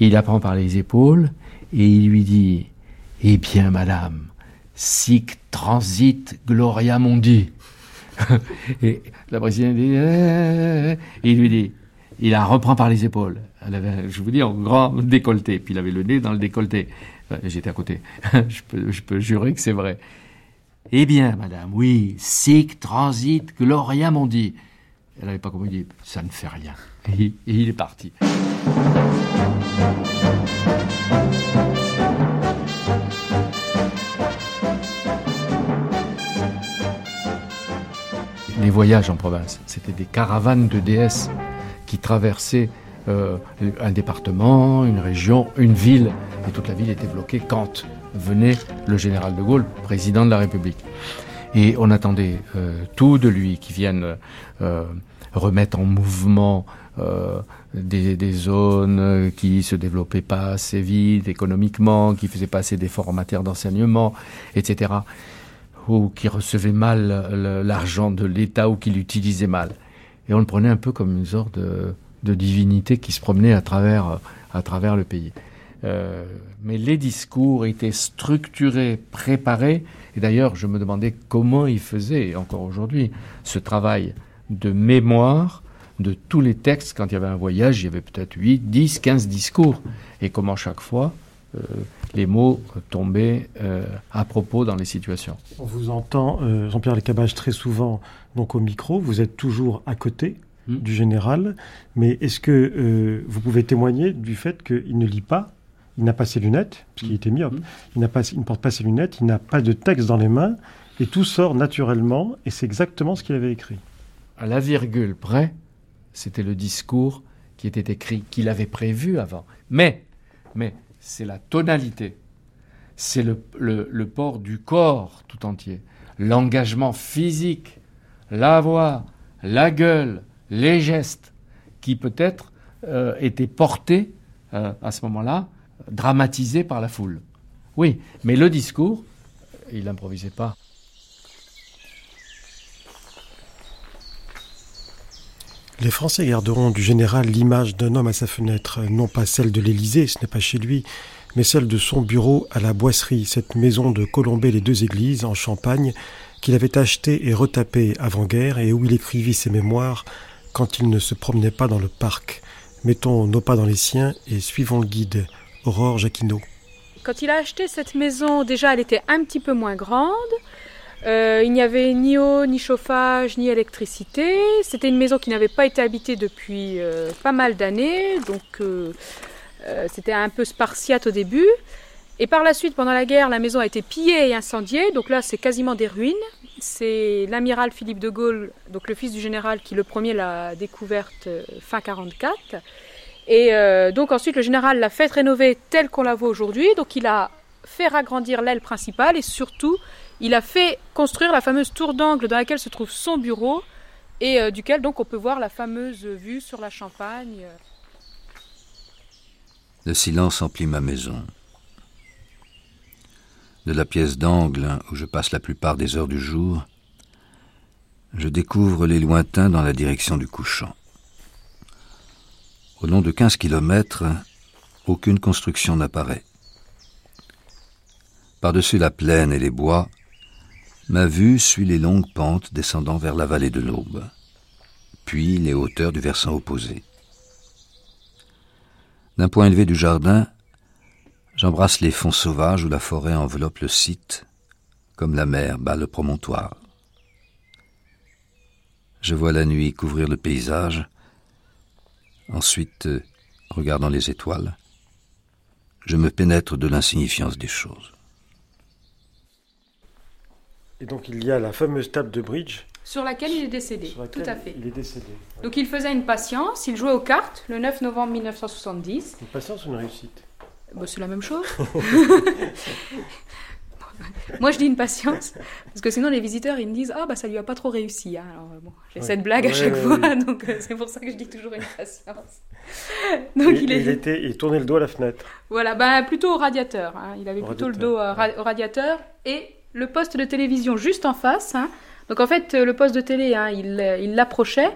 Il la prend par les épaules, et il lui dit Eh bien, madame, sic transit gloria mundi. [laughs] et la brésilienne dit eh, il lui dit il la reprend par les épaules. Elle avait, je vous dis, en grand décolleté. Puis il avait le nez dans le décolleté. J'étais à côté. [laughs] je, peux, jurer que c'est vrai. Eh bien, madame, oui, sic transit gloria dit. Elle n'avait pas compris, dit, ça ne fait rien. Et, il est parti. Les voyages en province, c'était des caravanes de déesses qui traversaient euh, un département, une région, une ville, et toute la ville était bloquée quand venait le général de Gaulle, président de la République. Et on attendait euh, tout de lui, qui vienne euh, remettre en mouvement des, zones qui se développaient pas assez vite économiquement, qui faisaient pas assez d'efforts en matière d'enseignement, etc. Ou qui recevaient mal l'argent de l'État ou qui l'utilisaient mal. Et on le prenait un peu comme une sorte de divinité qui se promenait à travers, à travers le pays. Euh, mais les discours étaient structurés, préparés. Et d'ailleurs, je me demandais comment ils faisaient, encore aujourd'hui, ce travail de mémoire de tous les textes. Quand il y avait un voyage, il y avait peut-être 8, 10, 15 discours. Et comment chaque fois, euh, les mots tombaient euh, à propos dans les situations. On vous entend, Jean-Pierre Lecabache, très souvent donc au micro. Vous êtes toujours à côté Hmm. du général, mais est-ce que euh, vous pouvez témoigner du fait qu'il ne lit pas, il n'a pas ses lunettes, puisqu'il hmm. était myope, hmm. il, n'a pas, il ne porte pas ses lunettes, il n'a pas de texte dans les mains, et tout sort naturellement, et c'est exactement ce qu'il avait écrit. À la virgule près, c'était le discours qui était écrit, qu'il avait prévu avant. Mais, mais, c'est la tonalité, c'est le, port du corps tout entier, l'engagement physique, la voix, la gueule, les gestes qui peut-être euh, étaient portés euh, à ce moment-là, dramatisés par la foule. Oui, mais le discours, il n'improvisait pas. Les Français garderont du général l'image d'un homme à sa fenêtre, non pas celle de l'Élysée, ce n'est pas chez lui, mais celle de son bureau à la Boisserie, cette maison de Colombey les deux églises en Champagne qu'il avait achetée et retapée avant-guerre et où il écrivit ses mémoires quand il ne se promenait pas dans le parc. Mettons nos pas dans les siens et suivons le guide, Aurore Jacquinot. Quand il a acheté cette maison, déjà elle était un petit peu moins grande. Euh, il n'y avait ni eau, ni chauffage, ni électricité. C'était une maison qui n'avait pas été habitée depuis euh, pas mal d'années, donc euh, c'était un peu spartiate au début. Et par la suite, pendant la guerre, la maison a été pillée et incendiée, donc là c'est quasiment des ruines. C'est l'amiral Philippe de Gaulle, donc le fils du général, qui le premier l'a découverte fin 44. Et donc ensuite le général l'a fait rénover telle qu'on la voit aujourd'hui, donc il a fait agrandir l'aile principale et surtout il a fait construire la fameuse tour d'angle dans laquelle se trouve son bureau et euh, duquel donc on peut voir la fameuse vue sur la Champagne. Le silence emplit ma maison. De la pièce d'angle où je passe la plupart des heures du jour, je découvre les lointains dans la direction du couchant. Au long de quinze kilomètres, aucune construction n'apparaît. Par-dessus la plaine et les bois, Ma vue suit les longues pentes descendant vers la vallée de l'Aube, puis les hauteurs du versant opposé. D'un point élevé du jardin, j'embrasse les fonds sauvages où la forêt enveloppe le site, comme la mer bat le promontoire. Je vois la nuit couvrir le paysage. Ensuite, regardant les étoiles, je me pénètre de l'insignifiance des choses. Et donc il y a la fameuse table de bridge. Sur laquelle il est décédé, tout à fait. Il est décédé. Donc il faisait une patience, il jouait aux cartes le 9 novembre 1970. Une patience ou une réussite? Bah, C'est la même chose. [laughs] Moi je dis une patience, parce que sinon les visiteurs ils me disent Ah bah ça lui a pas trop réussi. Hein. Alors bon, j'ai cette blague à chaque fois, donc euh, c'est pour ça que je dis toujours une patience. [laughs] Donc il, il, était, il tournait le dos à la fenêtre. Voilà, bah, plutôt au radiateur. Hein. Il avait plutôt le dos euh, au radiateur et le poste de télévision juste en face. Hein. Donc en fait, le poste de télé, hein, il l'approchait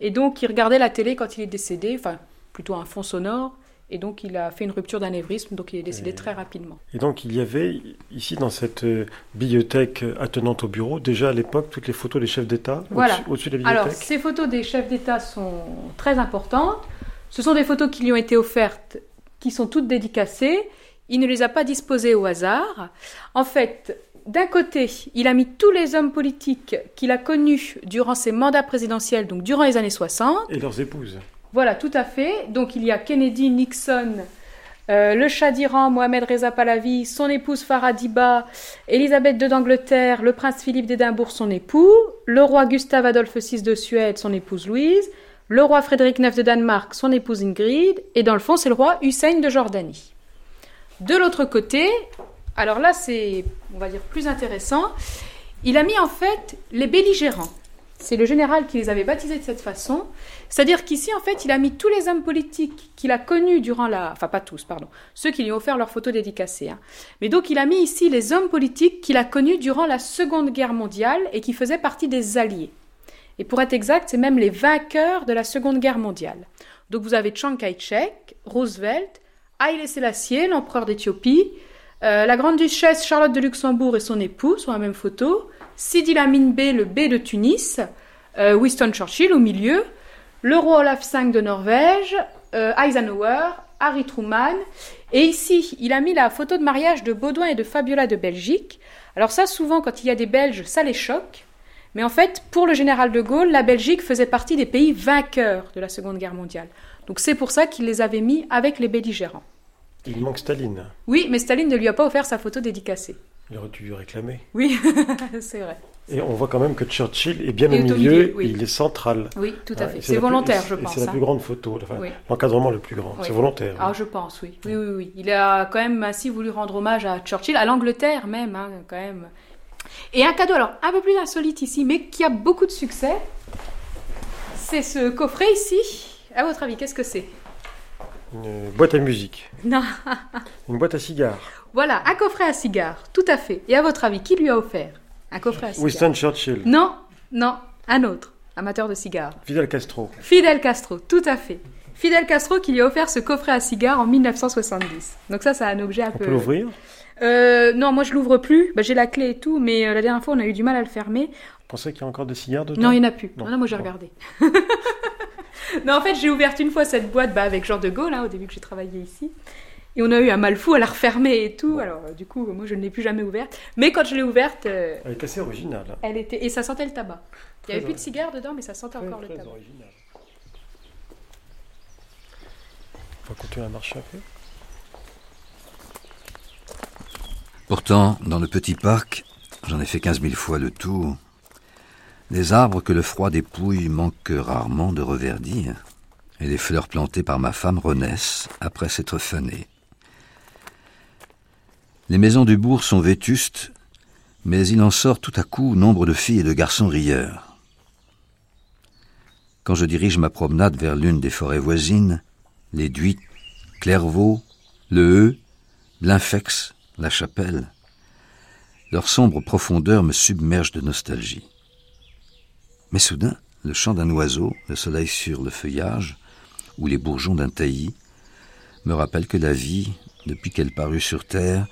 et donc il regardait la télé quand il est décédé, enfin plutôt un fond sonore. Et donc il a fait une rupture d'anévrisme, donc il est décédé très rapidement. Et donc il y avait ici dans cette euh, bibliothèque attenante au bureau, déjà à l'époque, toutes les photos des chefs d'État voilà. au-dessus de la bibliothèque. Alors ces photos des chefs d'État sont très importantes. Ce sont des photos qui lui ont été offertes, qui sont toutes dédicacées. Il ne les a pas disposées au hasard. En fait, d'un côté, il a mis tous les hommes politiques qu'il a connus durant ses mandats présidentiels, donc durant les années 60. Et leurs épouses. Voilà, tout à fait. Donc il y a Kennedy, Nixon, euh, le Shah d'Iran, Mohamed Reza Pahlavi, son épouse Faradiba, Elisabeth II d'Angleterre, le prince Philippe d'Édimbourg, son époux, le roi Gustave Adolphe VI de Suède, son épouse Louise, le roi Frédéric IX de Danemark, son épouse Ingrid, et dans le fond, c'est le roi Hussein de Jordanie. De l'autre côté, alors là, c'est, on va dire, plus intéressant. Il a mis en fait les belligérants. C'est le général qui les avait baptisés de cette façon. C'est-à-dire qu'ici, en fait, il a mis tous les hommes politiques qu'il a connus durant la... Enfin, pas tous, pardon. Ceux qui lui ont offert leurs photos dédicacées. Hein. Mais donc, il a mis ici les hommes politiques qu'il a connus durant la Seconde Guerre mondiale et qui faisaient partie des Alliés. Et pour être exact, c'est même les vainqueurs de la Seconde Guerre mondiale. Donc, vous avez Chiang Kai-shek, Roosevelt, Haile Selassie, l'empereur d'Éthiopie, euh, la grande-duchesse Charlotte de Luxembourg et son époux sont la même photo. Sidi Lamine B, le B de Tunis. Euh, Winston Churchill au milieu. Le roi Olaf V de Norvège. Euh, Eisenhower. Harry Truman. Et ici, il a mis la photo de mariage de Baudouin et de Fabiola de Belgique. Alors ça, souvent, quand il y a des Belges, ça les choque. Mais en fait, pour le général de Gaulle, la Belgique faisait partie des pays vainqueurs de la Seconde Guerre mondiale. Donc c'est pour ça qu'il les avait mis avec les belligérants. Il manque Staline. Oui, mais Staline ne lui a pas offert sa photo dédicacée. Il aurait dû lui réclamer. Oui, [laughs] c'est vrai. Et on voit quand même que Churchill est bien au milieu, et il est central. Oui, tout à fait. C'est volontaire, je pense. C'est la plus hein. grande photo, l'encadrement le plus grand. C'est volontaire. Ah, je pense, oui. Oui, oui, oui. Il a quand même ainsi voulu rendre hommage à Churchill, à l'Angleterre même, hein, quand même. Et un cadeau, alors un peu plus insolite ici, mais qui a beaucoup de succès, c'est ce coffret ici. À votre avis, qu'est-ce que c'est? Une boîte à musique. [laughs] Non. Une boîte à cigares. Voilà, un coffret à cigares, tout à fait. Et à votre avis, qui lui a offert un coffret à cigares Winston Churchill. Non, non, un autre. amateur de cigares. Fidel Castro. Fidel Castro, tout à fait. Fidel Castro qui lui a offert ce coffret à cigares en 1970. Donc ça, c'est un objet un On peu... peut l'ouvrir Euh, non, moi je l'ouvre plus. Bah, j'ai la clé et tout, mais euh, la dernière fois on a eu du mal à le fermer. Vous pensez qu'il y a encore des cigares dedans? Non, il n'y en a plus. Non. Moi j'ai regardé. [laughs] [laughs] non, en fait, j'ai ouvert une fois cette boîte bah, avec Jean de Gaulle, hein, au début que j'ai travaillé ici. Et on a eu un mal fou à la refermer et tout. Alors, euh, du coup, moi je ne l'ai plus jamais ouverte. Mais quand je l'ai ouverte, euh, Elle est assez originale. hein. elle était. Et ça sentait le tabac. Il n'y avait plus de cigares dedans, mais ça sentait encore le tabac. original. On va continuer à marcher un peu. Pourtant, dans le petit parc, j'en ai fait quinze mille fois le tour, les arbres que le froid dépouille manquent rarement de reverdir, et les fleurs plantées par ma femme renaissent après s'être fanées. Les maisons du bourg sont vétustes, mais il en sort tout à coup nombre de filles et de garçons rieurs. Quand je dirige ma promenade vers l'une des forêts voisines, les Duits, Clairvaux, le Heu, l'Infex, la Chapelle, leur sombre profondeur me submerge de nostalgie. Mais soudain, le chant d'un oiseau, le soleil sur le feuillage, ou les bourgeons d'un taillis, me rappellent que la vie, depuis qu'elle parut sur terre,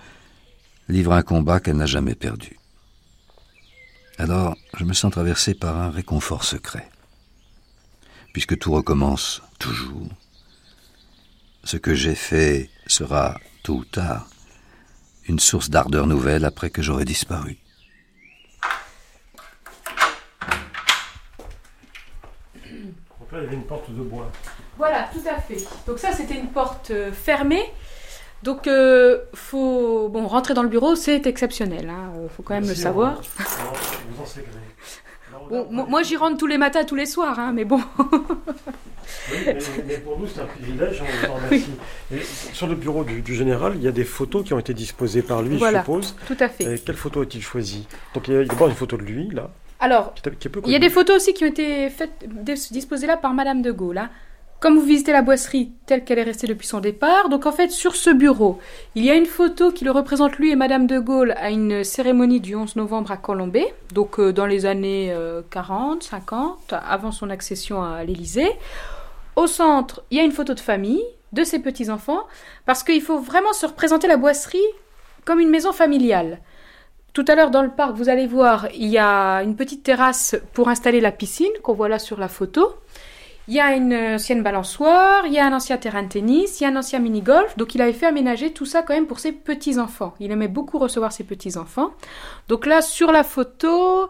livre un combat qu'elle n'a jamais perdu. Alors, je me sens traversé par un réconfort secret. Puisque tout recommence toujours, ce que j'ai fait sera, tôt ou tard, une source d'ardeur nouvelle après que j'aurai disparu. Là, il y avait une porte de bois. Voilà, tout à fait. Donc ça, c'était une porte euh, fermée. Donc, euh, faut bon rentrer dans le bureau, c'est exceptionnel. Hein. euh, faut quand même le savoir. Vous en [laughs] Bon, moi, j'y rentre tous les matins, tous les soirs, hein, mais bon. Oui, mais, mais pour nous, c'est un privilège, on vous en remercie. [laughs] Et sur le bureau du, du général, il y a des photos qui ont été disposées par lui, Voilà, je suppose. tout à fait. Et quelle photo a-t-il choisi Donc il y a d'abord une photo de lui, là. Alors, il y a des photos aussi qui ont été faites, dis- disposées là par Madame de Gaulle. hein. Comme vous visitez la boisserie telle qu'elle est restée depuis son départ, donc en fait sur ce bureau, il y a une photo qui le représente lui et Madame de Gaulle à une cérémonie du 11 novembre à Colombey, donc euh, dans les années euh, 40, 50, avant son accession à l'Élysée. Au centre, il y a une photo de famille de ses petits-enfants, parce qu'il faut vraiment se représenter la boisserie comme une maison familiale. Tout à l'heure dans le parc, vous allez voir, il y a une petite terrasse pour installer la piscine qu'on voit là sur la photo. Il y a une ancienne balançoire, il y a un ancien terrain de tennis, il y a un ancien mini-golf. Donc il avait fait aménager tout ça quand même pour ses petits-enfants. Il aimait beaucoup recevoir ses petits-enfants. Donc là, sur la photo,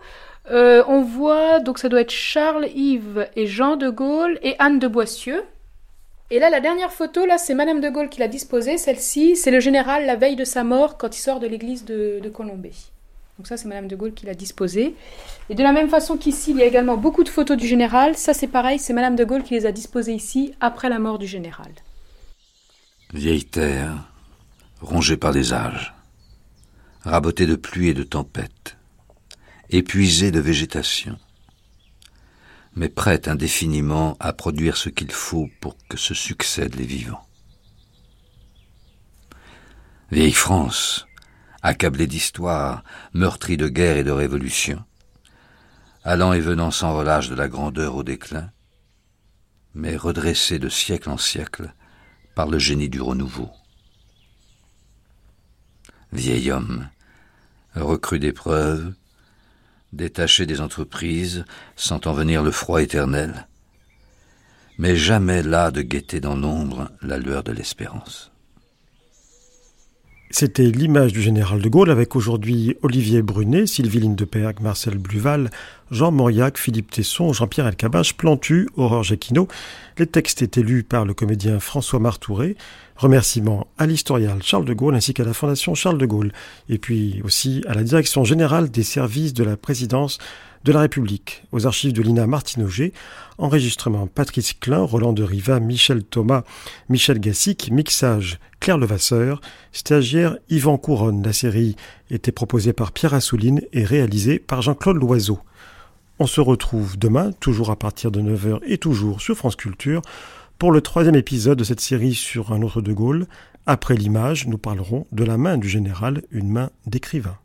euh, on voit, donc ça doit être Charles, Yves et Jean de Gaulle et Anne de Boissieu. Et là, la dernière photo, là, c'est Madame de Gaulle qui l'a disposée. Celle-ci, c'est le général la veille de sa mort quand il sort de l'église de, de Colombey. Donc ça, c'est Madame de Gaulle qui l'a disposée. Et de la même façon qu'ici, il y a également beaucoup de photos du général. Ça, c'est pareil, c'est Madame de Gaulle qui les a disposées ici après la mort du général. Vieille terre, rongée par les âges, rabotée de pluie et de tempête, épuisée de végétation, mais prête indéfiniment à produire ce qu'il faut pour que se succèdent les vivants. Vieille France, accablée d'histoire, meurtrie de guerre et de révolution, allant et venant sans relâche de la grandeur au déclin, mais redressée de siècle en siècle par le génie du renouveau. Vieil homme, recru d'épreuves, détaché des entreprises, sentant venir le froid éternel, mais jamais là de guetter dans l'ombre la lueur de l'espérance. C'était l'image du général de Gaulle avec aujourd'hui Olivier Brunet, Sylvie Lindeperg, Marcel Bluval, Jean Mauriac, Philippe Tesson, Jean-Pierre Elkabach, Plantu, Aurore Jacquinot. Les textes étaient lus par le comédien François Martouré. Remerciements à l'historial Charles de Gaulle ainsi qu'à la Fondation Charles de Gaulle et puis aussi à la Direction générale des services de la présidence de la République, aux archives de l'INA Martine Auger, enregistrement Patrice Klein, Roland de Riva, Michel Thomas, Michel Gassic, mixage Claire Levasseur, stagiaire Yvan Couronne. La série était proposée par Pierre Assouline et réalisée par Jean-Claude Loiseau. On se retrouve demain, toujours à partir de 9h et toujours sur France Culture, pour le troisième épisode de cette série sur un autre de Gaulle. Après l'image, nous parlerons de la main du général, une main d'écrivain.